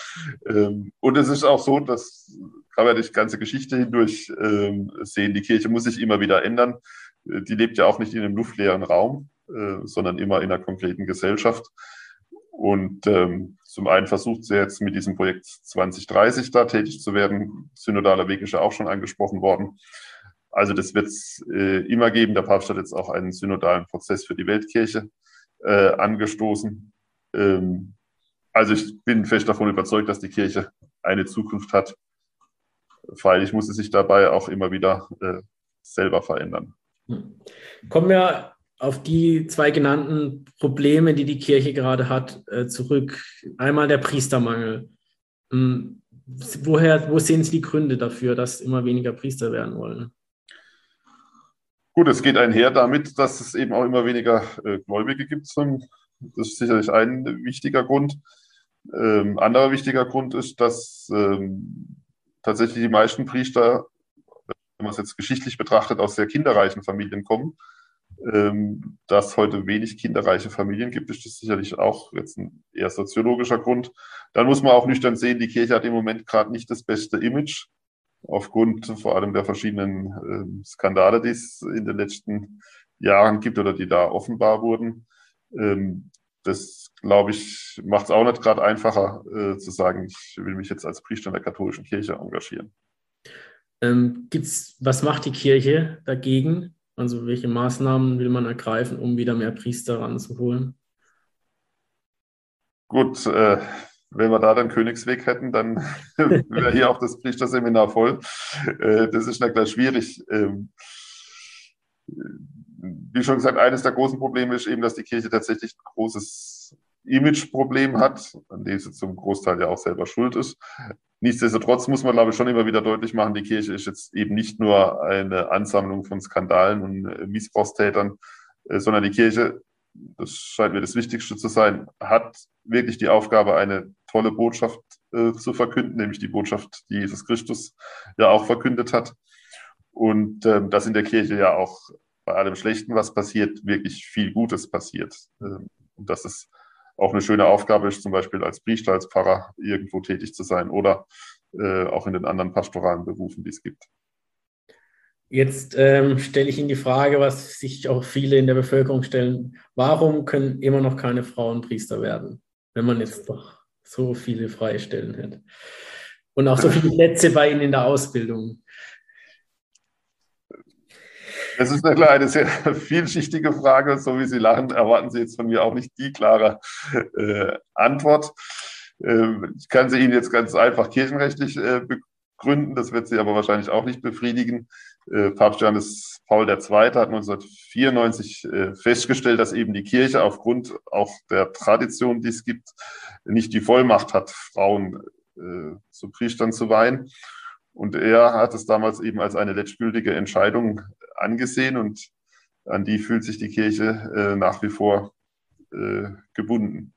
Ähm, und es ist auch so, dass kann man die ganze Geschichte hindurch ähm, sehen, die Kirche muss sich immer wieder ändern. Äh, die lebt ja auch nicht in einem luftleeren Raum, äh, sondern immer in einer konkreten Gesellschaft. Und ähm, zum einen versucht sie jetzt mit diesem Projekt 2030 da tätig zu werden. Synodaler Weg ist ja auch schon angesprochen worden. Also das wird es äh, immer geben. Der Papst hat jetzt auch einen synodalen Prozess für die Weltkirche äh, angestoßen. Ähm, also ich bin fest davon überzeugt, dass die Kirche eine Zukunft hat. Freilich muss sie sich dabei auch immer wieder äh, selber verändern. Hm. Kommen wir auf die zwei genannten Probleme, die die Kirche gerade hat, äh, zurück. Einmal der Priestermangel. Hm. Woher, wo sehen Sie die Gründe dafür, dass immer weniger Priester werden wollen? Gut, es geht einher damit, dass es eben auch immer weniger äh, Gläubige gibt. Das ist sicherlich ein wichtiger Grund. Ähm, anderer wichtiger Grund ist, dass ähm, tatsächlich die meisten Priester, wenn man es jetzt geschichtlich betrachtet, aus sehr kinderreichen Familien kommen. Ähm, dass heute wenig kinderreiche Familien gibt, ist das sicherlich auch jetzt ein eher soziologischer Grund. Dann muss man auch nüchtern sehen, die Kirche hat im Moment gerade nicht das beste Image aufgrund vor allem der verschiedenen äh, Skandale, die es in den letzten Jahren gibt oder die da offenbar wurden. Ähm, das, glaube ich, macht es auch nicht gerade einfacher äh, zu sagen, ich will mich jetzt als Priester in der katholischen Kirche engagieren. Ähm, gibt's, was macht die Kirche dagegen? Also welche Maßnahmen will man ergreifen, um wieder mehr Priester ranzuholen? Gut, äh, wenn wir da dann Königsweg hätten, dann wäre hier auch das Priesterseminar voll. Äh, das ist gleich schwierig. Ähm, wie schon gesagt, eines der großen Probleme ist eben, dass die Kirche tatsächlich ein großes Imageproblem hat, an dem sie zum Großteil ja auch selber schuld ist. Nichtsdestotrotz muss man, glaube ich, schon immer wieder deutlich machen, die Kirche ist jetzt eben nicht nur eine Ansammlung von Skandalen und Missbrauchstätern, äh, sondern die Kirche das scheint mir das Wichtigste zu sein, hat wirklich die Aufgabe, eine tolle Botschaft äh, zu verkünden, nämlich die Botschaft, die Jesus Christus ja auch verkündet hat. Und ähm, dass in der Kirche ja auch bei allem Schlechten, was passiert, wirklich viel Gutes passiert. Ähm, und dass es auch eine schöne Aufgabe ist, zum Beispiel als Priester, als Pfarrer irgendwo tätig zu sein oder äh, auch in den anderen pastoralen Berufen, die es gibt. Jetzt ähm, stelle ich Ihnen die Frage, was sich auch viele in der Bevölkerung stellen. Warum können immer noch keine Frauen Priester werden, wenn man jetzt doch so viele freie Stellen hätte? Und auch so viele Plätze bei Ihnen in der Ausbildung. Das ist eine, eine sehr vielschichtige Frage. So wie Sie lachen, erwarten Sie jetzt von mir auch nicht die klare äh, Antwort. Äh, ich kann sie Ihnen jetzt ganz einfach kirchenrechtlich äh, begründen. Das wird Sie aber wahrscheinlich auch nicht befriedigen. Äh, Papst Johannes Paul II. hat 1994 äh, festgestellt, dass eben die Kirche aufgrund auch der Tradition, die es gibt, nicht die Vollmacht hat, Frauen äh, zu Priestern zu weihen. Und er hat es damals eben als eine letztgültige Entscheidung angesehen und an die fühlt sich die Kirche nach wie vor gebunden.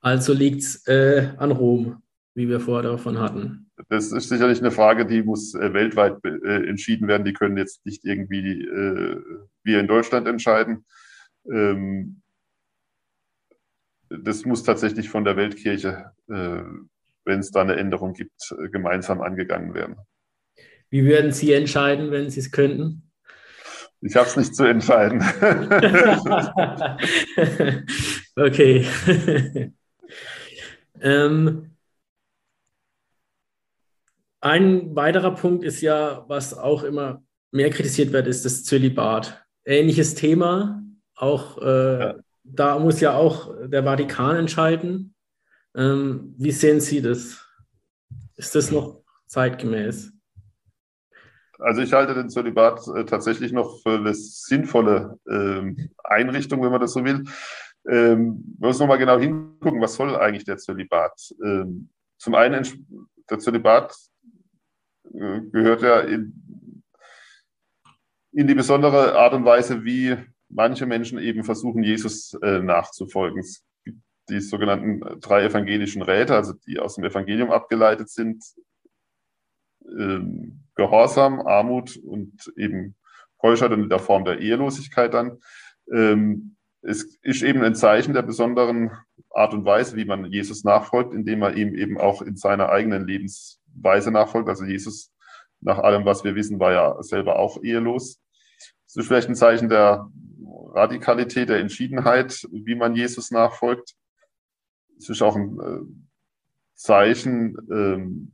Also liegt es an Rom, wie wir vorher davon hatten. Das ist sicherlich eine Frage, die muss äh, weltweit äh, entschieden werden. Die können jetzt nicht irgendwie äh, wir in Deutschland entscheiden. Ähm, das muss tatsächlich von der Weltkirche, wenn es da eine Änderung gibt, gemeinsam angegangen werden. Wie würden Sie entscheiden, wenn Sie es könnten? Ich habe es nicht zu entscheiden. okay. ähm, ein weiterer Punkt ist ja, was auch immer mehr kritisiert wird, ist das Zölibat. Ähnliches Thema, auch äh, ja. da muss ja auch der Vatikan entscheiden. Ähm, wie sehen Sie das? Ist das noch zeitgemäß? Also ich halte den Zölibat äh, tatsächlich noch für eine sinnvolle äh, Einrichtung, wenn man das so will. Ähm, wir müssen nochmal genau hingucken, was soll eigentlich der Zölibat? Ähm, zum einen, der Zölibat gehört ja in, in die besondere Art und Weise, wie manche Menschen eben versuchen, Jesus äh, nachzufolgen. Es gibt die sogenannten drei evangelischen Räte, also die aus dem Evangelium abgeleitet sind. Ähm, Gehorsam, Armut und eben Keuschheit und in der Form der Ehelosigkeit dann. Ähm, es ist eben ein Zeichen der besonderen Art und Weise, wie man Jesus nachfolgt, indem er ihm eben auch in seiner eigenen Lebensweise nachfolgt. Also Jesus, nach allem, was wir wissen, war ja selber auch ehelos. Es ist vielleicht ein Zeichen der Radikalität, der Entschiedenheit, wie man Jesus nachfolgt. Es ist auch ein äh, Zeichen, ähm,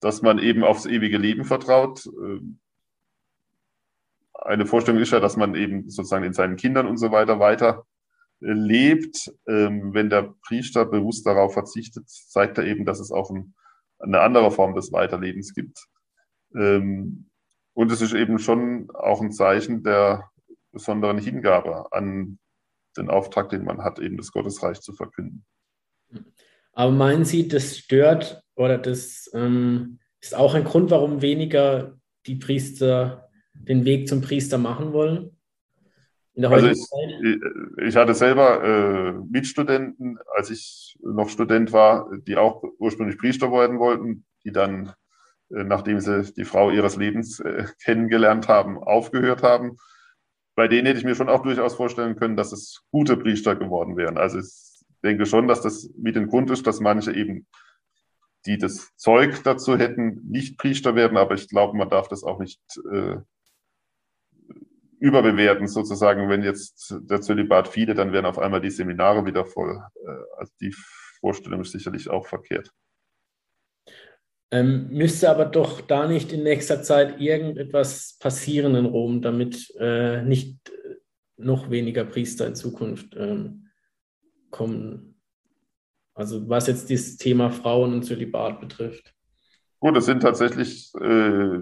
dass man eben aufs ewige Leben vertraut. Ähm, eine Vorstellung ist ja, dass man eben sozusagen in seinen Kindern und so weiter weiter äh, lebt. Ähm, wenn der Priester bewusst darauf verzichtet, zeigt er eben, dass es auch eine andere Form des Weiterlebens gibt. Ähm, und es ist eben schon auch ein Zeichen der besonderen Hingabe an den Auftrag, den man hat, eben das Gottesreich zu verkünden. Aber meinen Sie, das stört oder das ähm, ist auch ein Grund, warum weniger die Priester den Weg zum Priester machen wollen? Also ich, ich, hatte selber äh, Mitstudenten, als ich noch Student war, die auch ursprünglich Priester werden wollten, die dann, äh, nachdem sie die Frau ihres Lebens äh, kennengelernt haben, aufgehört haben. Bei denen hätte ich mir schon auch durchaus vorstellen können, dass es gute Priester geworden wären. Also ich denke schon, dass das mit dem Grund ist, dass manche eben die das Zeug dazu hätten, nicht Priester werden, aber ich glaube, man darf das auch nicht äh, überbewerten, sozusagen. Wenn jetzt der Zölibat viele, dann werden auf einmal die Seminare wieder voll. Äh, also die Vorstellung ist sicherlich auch verkehrt. Ähm, müsste aber doch da nicht in nächster Zeit irgendetwas passieren in Rom, damit äh, nicht noch weniger Priester in Zukunft ähm, kommen also was jetzt das Thema Frauen und Zölibat betrifft. Gut, das sind tatsächlich äh,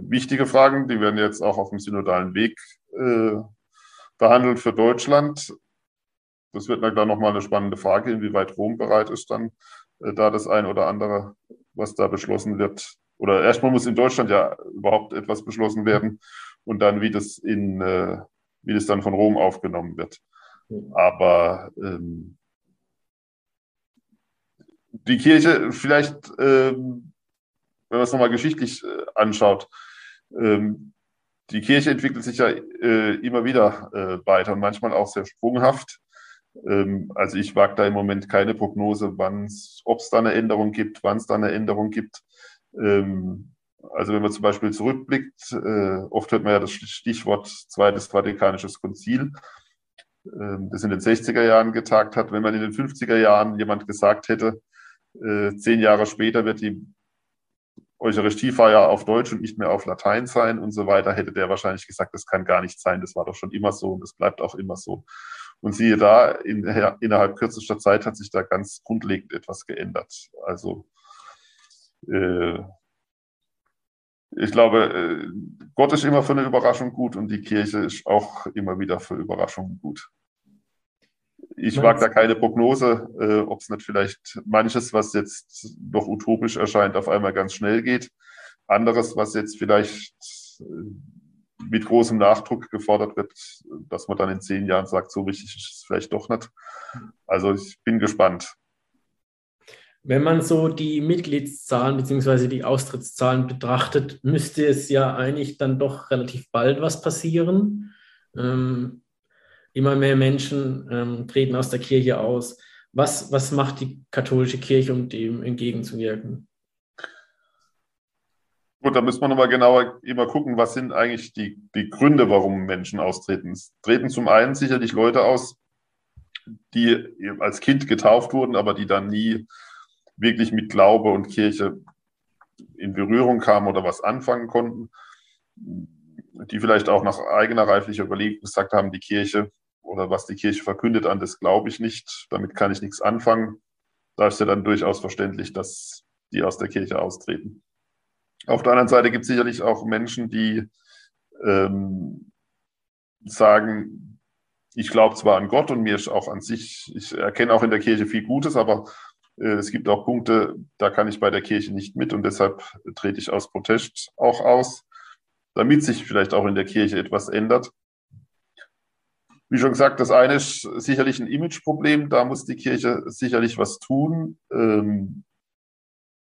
wichtige Fragen. Die werden jetzt auch auf dem synodalen Weg äh, behandelt für Deutschland. Das wird dann nochmal eine spannende Frage, inwieweit Rom bereit ist, dann äh, da das ein oder andere, was da beschlossen wird. Oder erstmal muss in Deutschland ja überhaupt etwas beschlossen werden und dann, wie das, in, äh, wie das dann von Rom aufgenommen wird. Aber ähm, die Kirche vielleicht, ähm, wenn man es nochmal geschichtlich äh, anschaut, ähm, die Kirche entwickelt sich ja äh, immer wieder äh, weiter und manchmal auch sehr sprunghaft. Ähm, also ich wage da im Moment keine Prognose, ob es da eine Änderung gibt, wann es da eine Änderung gibt. Ähm, also wenn man zum Beispiel zurückblickt, äh, oft hört man ja das Stichwort Zweites Vatikanisches Konzil, ähm, das in den 60er Jahren getagt hat. Wenn man in den 50er Jahren jemand gesagt hätte, äh, zehn Jahre später wird die Eucharistiefeier auf Deutsch und nicht mehr auf Latein sein und so weiter, hätte der wahrscheinlich gesagt, das kann gar nicht sein, das war doch schon immer so und das bleibt auch immer so. Und siehe da, in, innerhalb kürzester Zeit hat sich da ganz grundlegend etwas geändert. Also äh, ich glaube, äh, Gott ist immer für eine Überraschung gut und die Kirche ist auch immer wieder für Überraschungen gut. Ich wage da keine Prognose, äh, ob es nicht vielleicht manches, was jetzt noch utopisch erscheint, auf einmal ganz schnell geht. Anderes, was jetzt vielleicht äh, mit großem Nachdruck gefordert wird, dass man dann in zehn Jahren sagt, so wichtig ist es vielleicht doch nicht. Also ich bin gespannt. Wenn man so die Mitgliedszahlen bzw. die Austrittszahlen betrachtet, müsste es ja eigentlich dann doch relativ bald was passieren. Ähm, immer mehr Menschen ähm, treten aus der Kirche aus. Was, was macht die katholische Kirche, um dem entgegenzuwirken? Gut, da müssen wir nochmal genauer immer gucken, was sind eigentlich die, die Gründe, warum Menschen austreten. Es treten zum einen sicherlich Leute aus, die als Kind getauft wurden, aber die dann nie wirklich mit Glaube und Kirche in Berührung kamen oder was anfangen konnten, die vielleicht auch nach eigener reiflicher Überlegung gesagt haben, die Kirche oder was die Kirche verkündet an, das glaube ich nicht, damit kann ich nichts anfangen. Da ist ja dann durchaus verständlich, dass die aus der Kirche austreten. Auf der anderen Seite gibt es sicherlich auch Menschen, die ähm, sagen, ich glaube zwar an Gott und mir ist auch an sich, ich erkenne auch in der Kirche viel Gutes, aber äh, es gibt auch Punkte, da kann ich bei der Kirche nicht mit und deshalb trete ich aus Protest auch aus, damit sich vielleicht auch in der Kirche etwas ändert. Wie schon gesagt, das eine ist sicherlich ein Imageproblem, da muss die Kirche sicherlich was tun, ähm,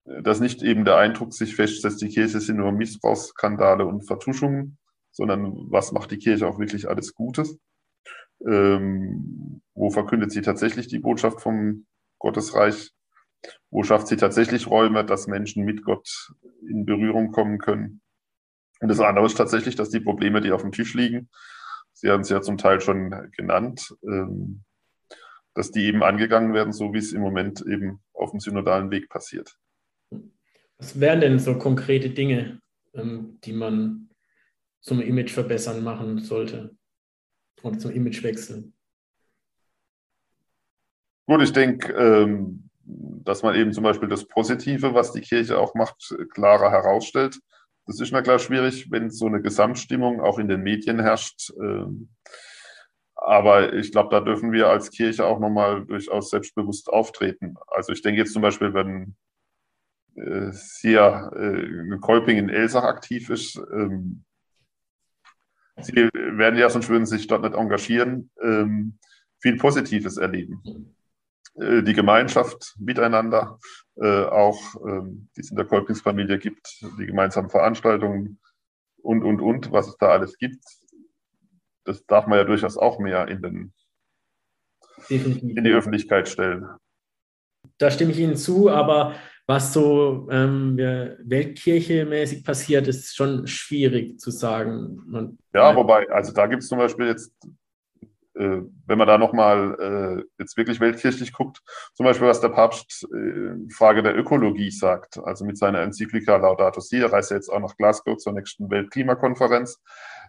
dass nicht eben der Eindruck sich festsetzt, die Kirche sind nur Missbrauchsskandale und Vertuschungen, sondern was macht die Kirche auch wirklich alles Gutes? Ähm, wo verkündet sie tatsächlich die Botschaft vom Gottesreich? Wo schafft sie tatsächlich Räume, dass Menschen mit Gott in Berührung kommen können? Und das andere ist tatsächlich, dass die Probleme, die auf dem Tisch liegen, Sie haben es ja zum Teil schon genannt, ähm, dass die eben angegangen werden, so wie es im Moment eben auf dem synodalen Weg passiert. Was wären denn so konkrete Dinge, ähm, die man zum Image verbessern machen sollte oder zum Imagewechsel? Gut, ich denke, ähm, dass man eben zum Beispiel das Positive, was die Kirche auch macht, klarer herausstellt. Das ist na klar schwierig, wenn so eine Gesamtstimmung auch in den Medien herrscht. Ähm, aber ich glaube, da dürfen wir als Kirche auch nochmal durchaus selbstbewusst auftreten. Also ich denke jetzt zum Beispiel, wenn äh, hier äh, Kolping in Elsach aktiv ist, ähm, sie werden ja, sonst würden sich dort nicht engagieren, ähm, viel Positives erleben. Äh, die Gemeinschaft miteinander, äh, auch ähm, die es in der Kolpingsfamilie gibt, die gemeinsamen Veranstaltungen und, und, und, was es da alles gibt. Das darf man ja durchaus auch mehr in, den, in die Öffentlichkeit stellen. Da stimme ich Ihnen zu, aber was so ähm, Weltkirche-mäßig passiert, ist schon schwierig zu sagen. Man, ja, wobei, also da gibt es zum Beispiel jetzt äh, wenn man da nochmal äh, jetzt wirklich weltkirchlich guckt, zum Beispiel was der Papst äh, Frage der Ökologie sagt, also mit seiner Enzyklika Laudato Si, er reist ja jetzt auch nach Glasgow zur nächsten Weltklimakonferenz.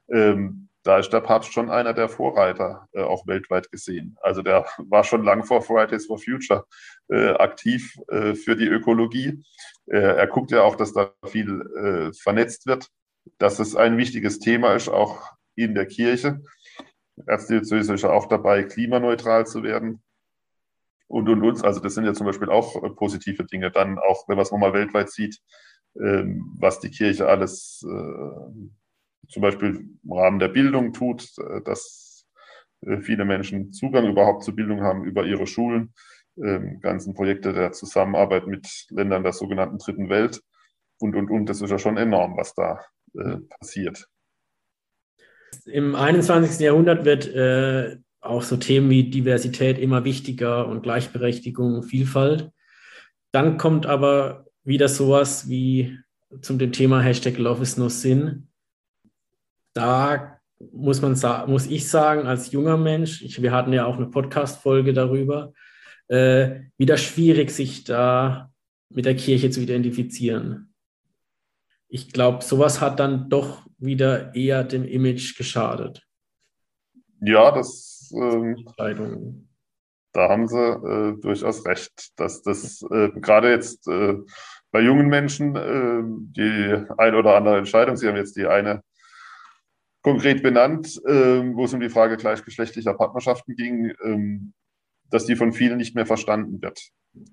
Ähm, da ist der Papst schon einer der Vorreiter, äh, auch weltweit gesehen. Also der war schon lang vor Fridays for Future äh, aktiv äh, für die Ökologie. Äh, er guckt ja auch, dass da viel äh, vernetzt wird, dass es ein wichtiges Thema ist, auch in der Kirche. Erzdiözese ist ja auch dabei, klimaneutral zu werden. Und, und uns, also das sind ja zum Beispiel auch äh, positive Dinge. Dann auch, wenn man es nochmal weltweit sieht, ähm, was die Kirche alles äh, zum Beispiel im Rahmen der Bildung tut, äh, dass viele Menschen Zugang überhaupt zu Bildung haben über ihre Schulen, ähm, ganzen Projekte der Zusammenarbeit mit Ländern der sogenannten Dritten Welt und, und, und. Das ist ja schon enorm, was da passiert im 21. Jahrhundert wird äh, auch so Themen wie Diversität immer wichtiger und Gleichberechtigung, Vielfalt. Dann kommt aber wieder sowas wie zum dem Thema Hashtag Love is no sin. Da muss man muss ich sagen, als junger Mensch, ich, wir hatten ja auch eine Podcast-Folge darüber, äh, wieder schwierig, sich da mit der Kirche zu identifizieren. Ich glaube, sowas hat dann doch wieder eher dem Image geschadet. Ja, das. Ähm, da haben Sie äh, durchaus recht, dass das äh, gerade jetzt äh, bei jungen Menschen äh, die ein oder andere Entscheidung, Sie haben jetzt die eine konkret benannt, ähm, wo es um die Frage gleichgeschlechtlicher Partnerschaften ging, ähm, dass die von vielen nicht mehr verstanden wird.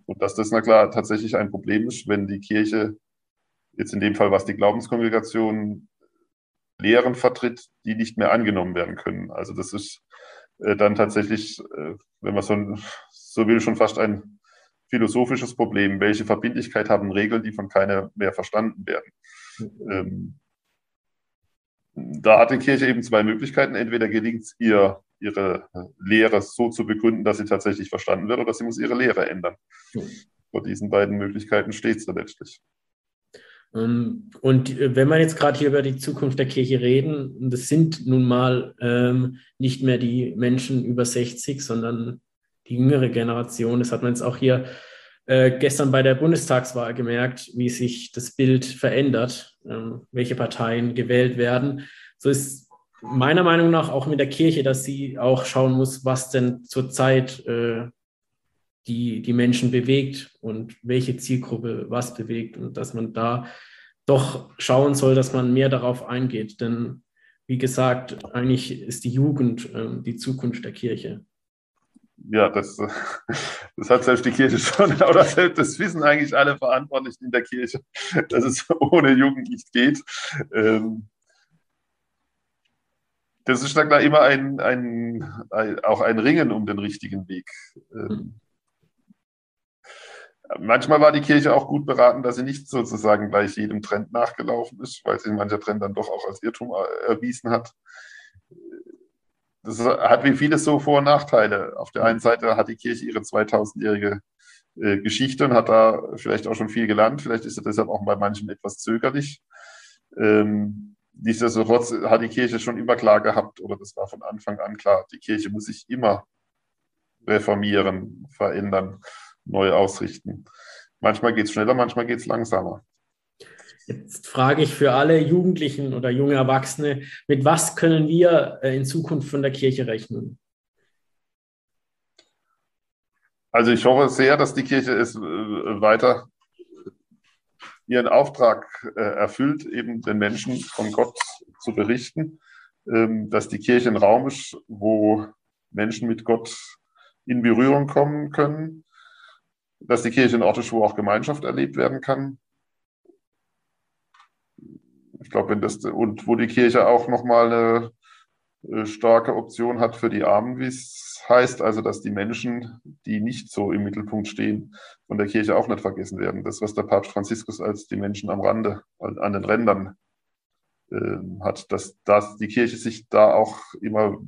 Und dass das, na klar, tatsächlich ein Problem ist, wenn die Kirche, jetzt in dem Fall was die Glaubenskongregation Lehren vertritt, die nicht mehr angenommen werden können. Also das ist äh, dann tatsächlich, äh, wenn man so, so will, schon fast ein philosophisches Problem. Welche Verbindlichkeit haben Regeln, die von keiner mehr verstanden werden? Ähm, da hat die Kirche eben zwei Möglichkeiten. Entweder gelingt es ihr, ihre Lehre so zu begründen, dass sie tatsächlich verstanden wird, oder sie muss ihre Lehre ändern. Vor diesen beiden Möglichkeiten steht sie letztlich. Ähm, und äh, wenn wir jetzt gerade hier über die Zukunft der Kirche reden, das sind nun mal ähm, nicht mehr die Menschen über 60, sondern die jüngere Generation. Das hat man jetzt auch hier äh, gestern bei der Bundestagswahl gemerkt, wie sich das Bild verändert, ähm, welche Parteien gewählt werden. So ist meiner Meinung nach auch mit der Kirche, dass sie auch schauen muss, was denn zurzeit äh, die, die Menschen bewegt und welche Zielgruppe was bewegt und dass man da doch schauen soll, dass man mehr darauf eingeht. Denn wie gesagt, eigentlich ist die Jugend äh, die Zukunft der Kirche ja, das, das hat selbst die Kirche schon, oder selbst das wissen eigentlich alle Verantwortlichen in der Kirche, dass es ohne Jugend nicht geht. Ähm, das ist dann immer ein, ein, ein, auch ein Ringen um den richtigen Weg. Ähm, manchmal war die Kirche auch gut beraten, dass sie nicht sozusagen gleich jedem Trend nachgelaufen ist, weil sich mancher Trend dann doch auch als Irrtum erwiesen hat das hat wie vieles so Vor- und Nachteile. Auf der einen Seite hat die Kirche ihre 2000-jährige äh, Geschichte und hat da vielleicht auch schon viel gelernt. Vielleicht ist sie deshalb auch bei manchen etwas zögerlich. Ähm, nichtsdestotrotz hat die Kirche schon immer klar gehabt, oder das war von Anfang an klar, die Kirche muss sich immer reformieren, verändern, neu ausrichten. Manchmal geht es schneller, manchmal geht es langsamer. Jetzt frage ich für alle Jugendlichen oder junge Erwachsene, mit was können wir äh, in Zukunft von der Kirche rechnen? Also ich hoffe sehr, dass die Kirche es äh, weiter ihren Auftrag äh, erfüllt, eben den Menschen von Gott zu berichten, ähm, dass die Kirche ein Raum ist, wo Menschen mit Gott in Berührung kommen können, dass die Kirche ist, wo auch Gemeinschaft erlebt werden kann, ich glaube, wenn das und wo die Kirche auch nochmal eine äh, starke Option hat für die Armen, wie es heißt, also dass die Menschen, die nicht so im Mittelpunkt stehen, von der Kirche auch nicht vergessen werden. Das, was der Papst Franziskus als die Menschen am Rande, an den Rändern äh, hat, dass, dass die Kirche sich da auch immer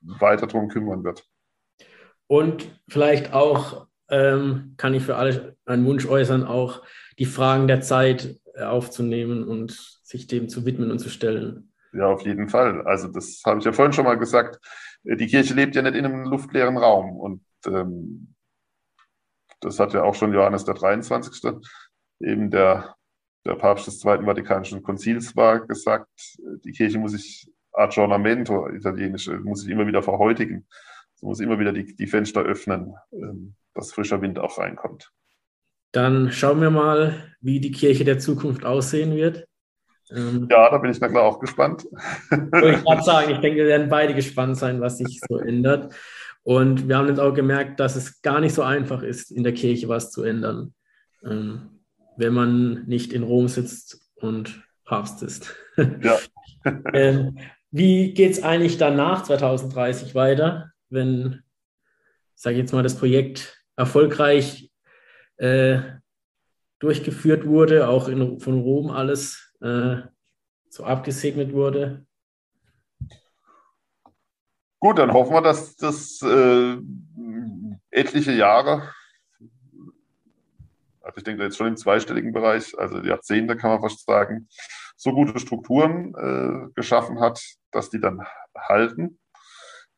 weiter drum kümmern wird. Und vielleicht auch ähm, kann ich für alle einen Wunsch äußern, auch die Fragen der Zeit aufzunehmen und sich dem zu widmen und zu stellen. Ja, auf jeden Fall. Also das habe ich ja vorhin schon mal gesagt. Die Kirche lebt ja nicht in einem luftleeren Raum. Und ähm, das hat ja auch schon Johannes der 23. eben der, der Papst des Zweiten Vatikanischen Konzils war gesagt, die Kirche muss sich Aggiornamento, italienisch, muss sich immer wieder verhäutigen. Sie muss immer wieder die, die Fenster öffnen, ähm, dass frischer Wind auch reinkommt. Dann schauen wir mal, wie die Kirche der Zukunft aussehen wird. Ähm, ja, da bin ich na klar auch gespannt. Wollte ich gerade sagen, ich denke, wir werden beide gespannt sein, was sich so ändert. Und wir haben jetzt auch gemerkt, dass es gar nicht so einfach ist, in der Kirche was zu ändern, ähm, wenn man nicht in Rom sitzt und Papst ist. Ja. ähm, wie geht es eigentlich danach 2030 weiter, wenn, sage ich jetzt mal, das Projekt erfolgreich äh, durchgeführt wurde, auch in, von Rom alles äh, so abgesegnet wurde. Gut, dann hoffen wir, dass das äh, etliche Jahre, also ich denke jetzt schon im zweistelligen Bereich, also Jahrzehnte kann man fast sagen, so gute Strukturen äh, geschaffen hat, dass die dann halten,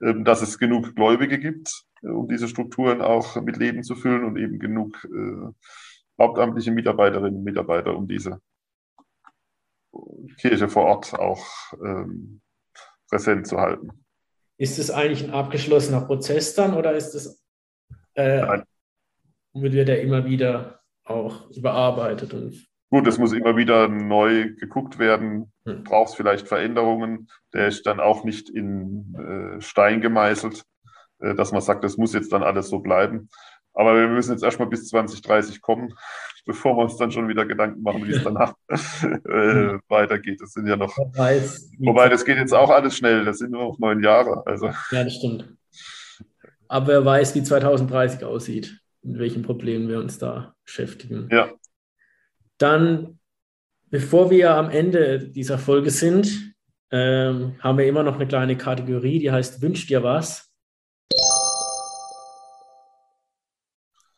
dass es genug Gläubige gibt, äh, um diese Strukturen auch mit Leben zu füllen und eben genug äh, hauptamtliche Mitarbeiterinnen und Mitarbeiter, um diese Kirche vor Ort auch ähm, präsent zu halten. Ist es eigentlich ein abgeschlossener Prozess dann oder ist es äh, wird der immer wieder auch überarbeitet? Und Gut, es muss immer wieder neu geguckt werden. Hm. Braucht es vielleicht Veränderungen? Der ist dann auch nicht in äh, Stein gemeißelt, äh, dass man sagt, das muss jetzt dann alles so bleiben. Aber wir müssen jetzt erstmal bis 2030 kommen, bevor wir uns dann schon wieder Gedanken machen, wie es danach äh, weitergeht. Das sind ja noch. Weiß, wobei, das geht jetzt auch alles schnell. Das sind nur noch neun Jahre. Also. Ja, das stimmt. Aber wer weiß, wie 2030 aussieht. mit welchen Problemen wir uns da beschäftigen. Ja. Dann, bevor wir am Ende dieser Folge sind, ähm, haben wir immer noch eine kleine Kategorie, die heißt Wünsch dir was.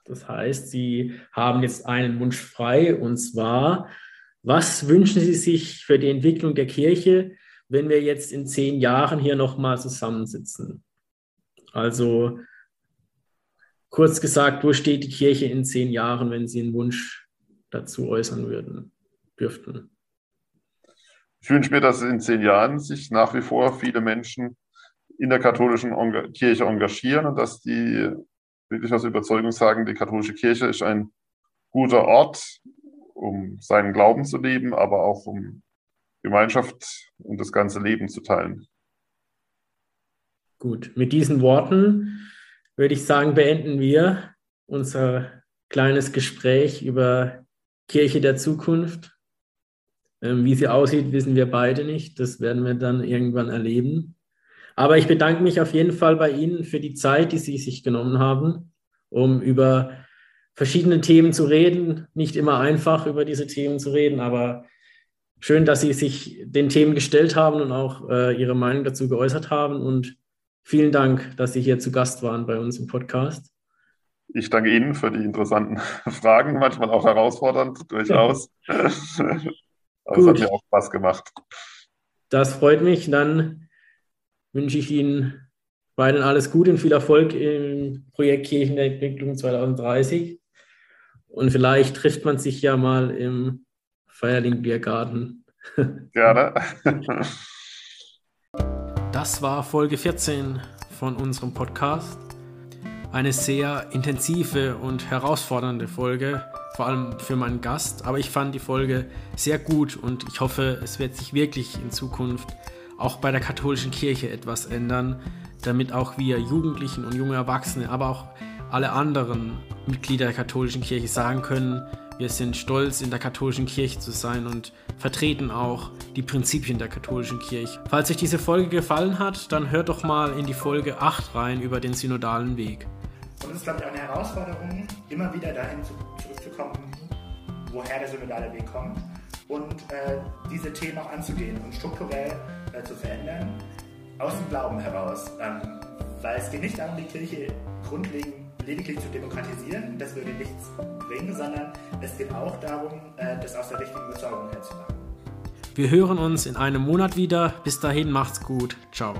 Das heißt, Sie haben jetzt einen Wunsch frei und zwar, was wünschen Sie sich für die Entwicklung der Kirche, wenn wir jetzt in zehn Jahren hier nochmal zusammensitzen? Also kurz gesagt, wo steht die Kirche in zehn Jahren, wenn Sie einen Wunsch dazu äußern würden, dürften? Ich wünsche mir, dass in zehn Jahren sich nach wie vor viele Menschen in der katholischen Kirche engagieren und dass die wirklich aus Überzeugung sagen, die katholische Kirche ist ein guter Ort, um seinen Glauben zu leben, aber auch um Gemeinschaft und das ganze Leben zu teilen. Gut, mit diesen Worten würde ich sagen, beenden wir unser kleines Gespräch über Kirche der Zukunft. Ähm, wie sie aussieht, wissen wir beide nicht. Das werden wir dann irgendwann erleben. Aber ich bedanke mich auf jeden Fall bei Ihnen für die Zeit, die Sie sich genommen haben, um über verschiedene Themen zu reden. Nicht immer einfach, über diese Themen zu reden, aber schön, dass Sie sich den Themen gestellt haben und auch äh, Ihre Meinung dazu geäußert haben. Und vielen Dank, dass Sie hier zu Gast waren bei uns im Podcast. Ich danke Ihnen für die interessanten Fragen, manchmal auch herausfordernd, durchaus. Aber es hat mir auch Spaß gemacht. Das freut mich. Dann wünsche ich Ihnen beiden alles Gute und viel Erfolg im Projekt Kirchenentwicklung 2030. Und vielleicht trifft man sich ja mal im Feierling Biergarten. Gerne. Das war Folge 14 von unserem Podcast. Eine sehr intensive und herausfordernde Folge, vor allem für meinen Gast. Aber ich fand die Folge sehr gut und ich hoffe, es wird sich wirklich in Zukunft auch bei der katholischen Kirche etwas ändern, damit auch wir Jugendlichen und junge Erwachsene, aber auch alle anderen Mitglieder der katholischen Kirche sagen können, wir sind stolz, in der katholischen Kirche zu sein und vertreten auch die Prinzipien der katholischen Kirche. Falls euch diese Folge gefallen hat, dann hört doch mal in die Folge 8 rein über den synodalen Weg. Und es ist, glaube ich, auch eine Herausforderung, immer wieder dahin zurückzukommen, woher der synodale Weg kommt und äh, diese Themen auch anzugehen und strukturell äh, zu verändern, aus dem Glauben heraus. Ähm, weil es geht nicht darum, die Kirche grundlegend lediglich zu demokratisieren, das würde nichts bringen, sondern es geht auch darum, äh, das aus der richtigen Überzeugung herzumachen. Wir hören uns in einem Monat wieder. Bis dahin macht's gut. Ciao.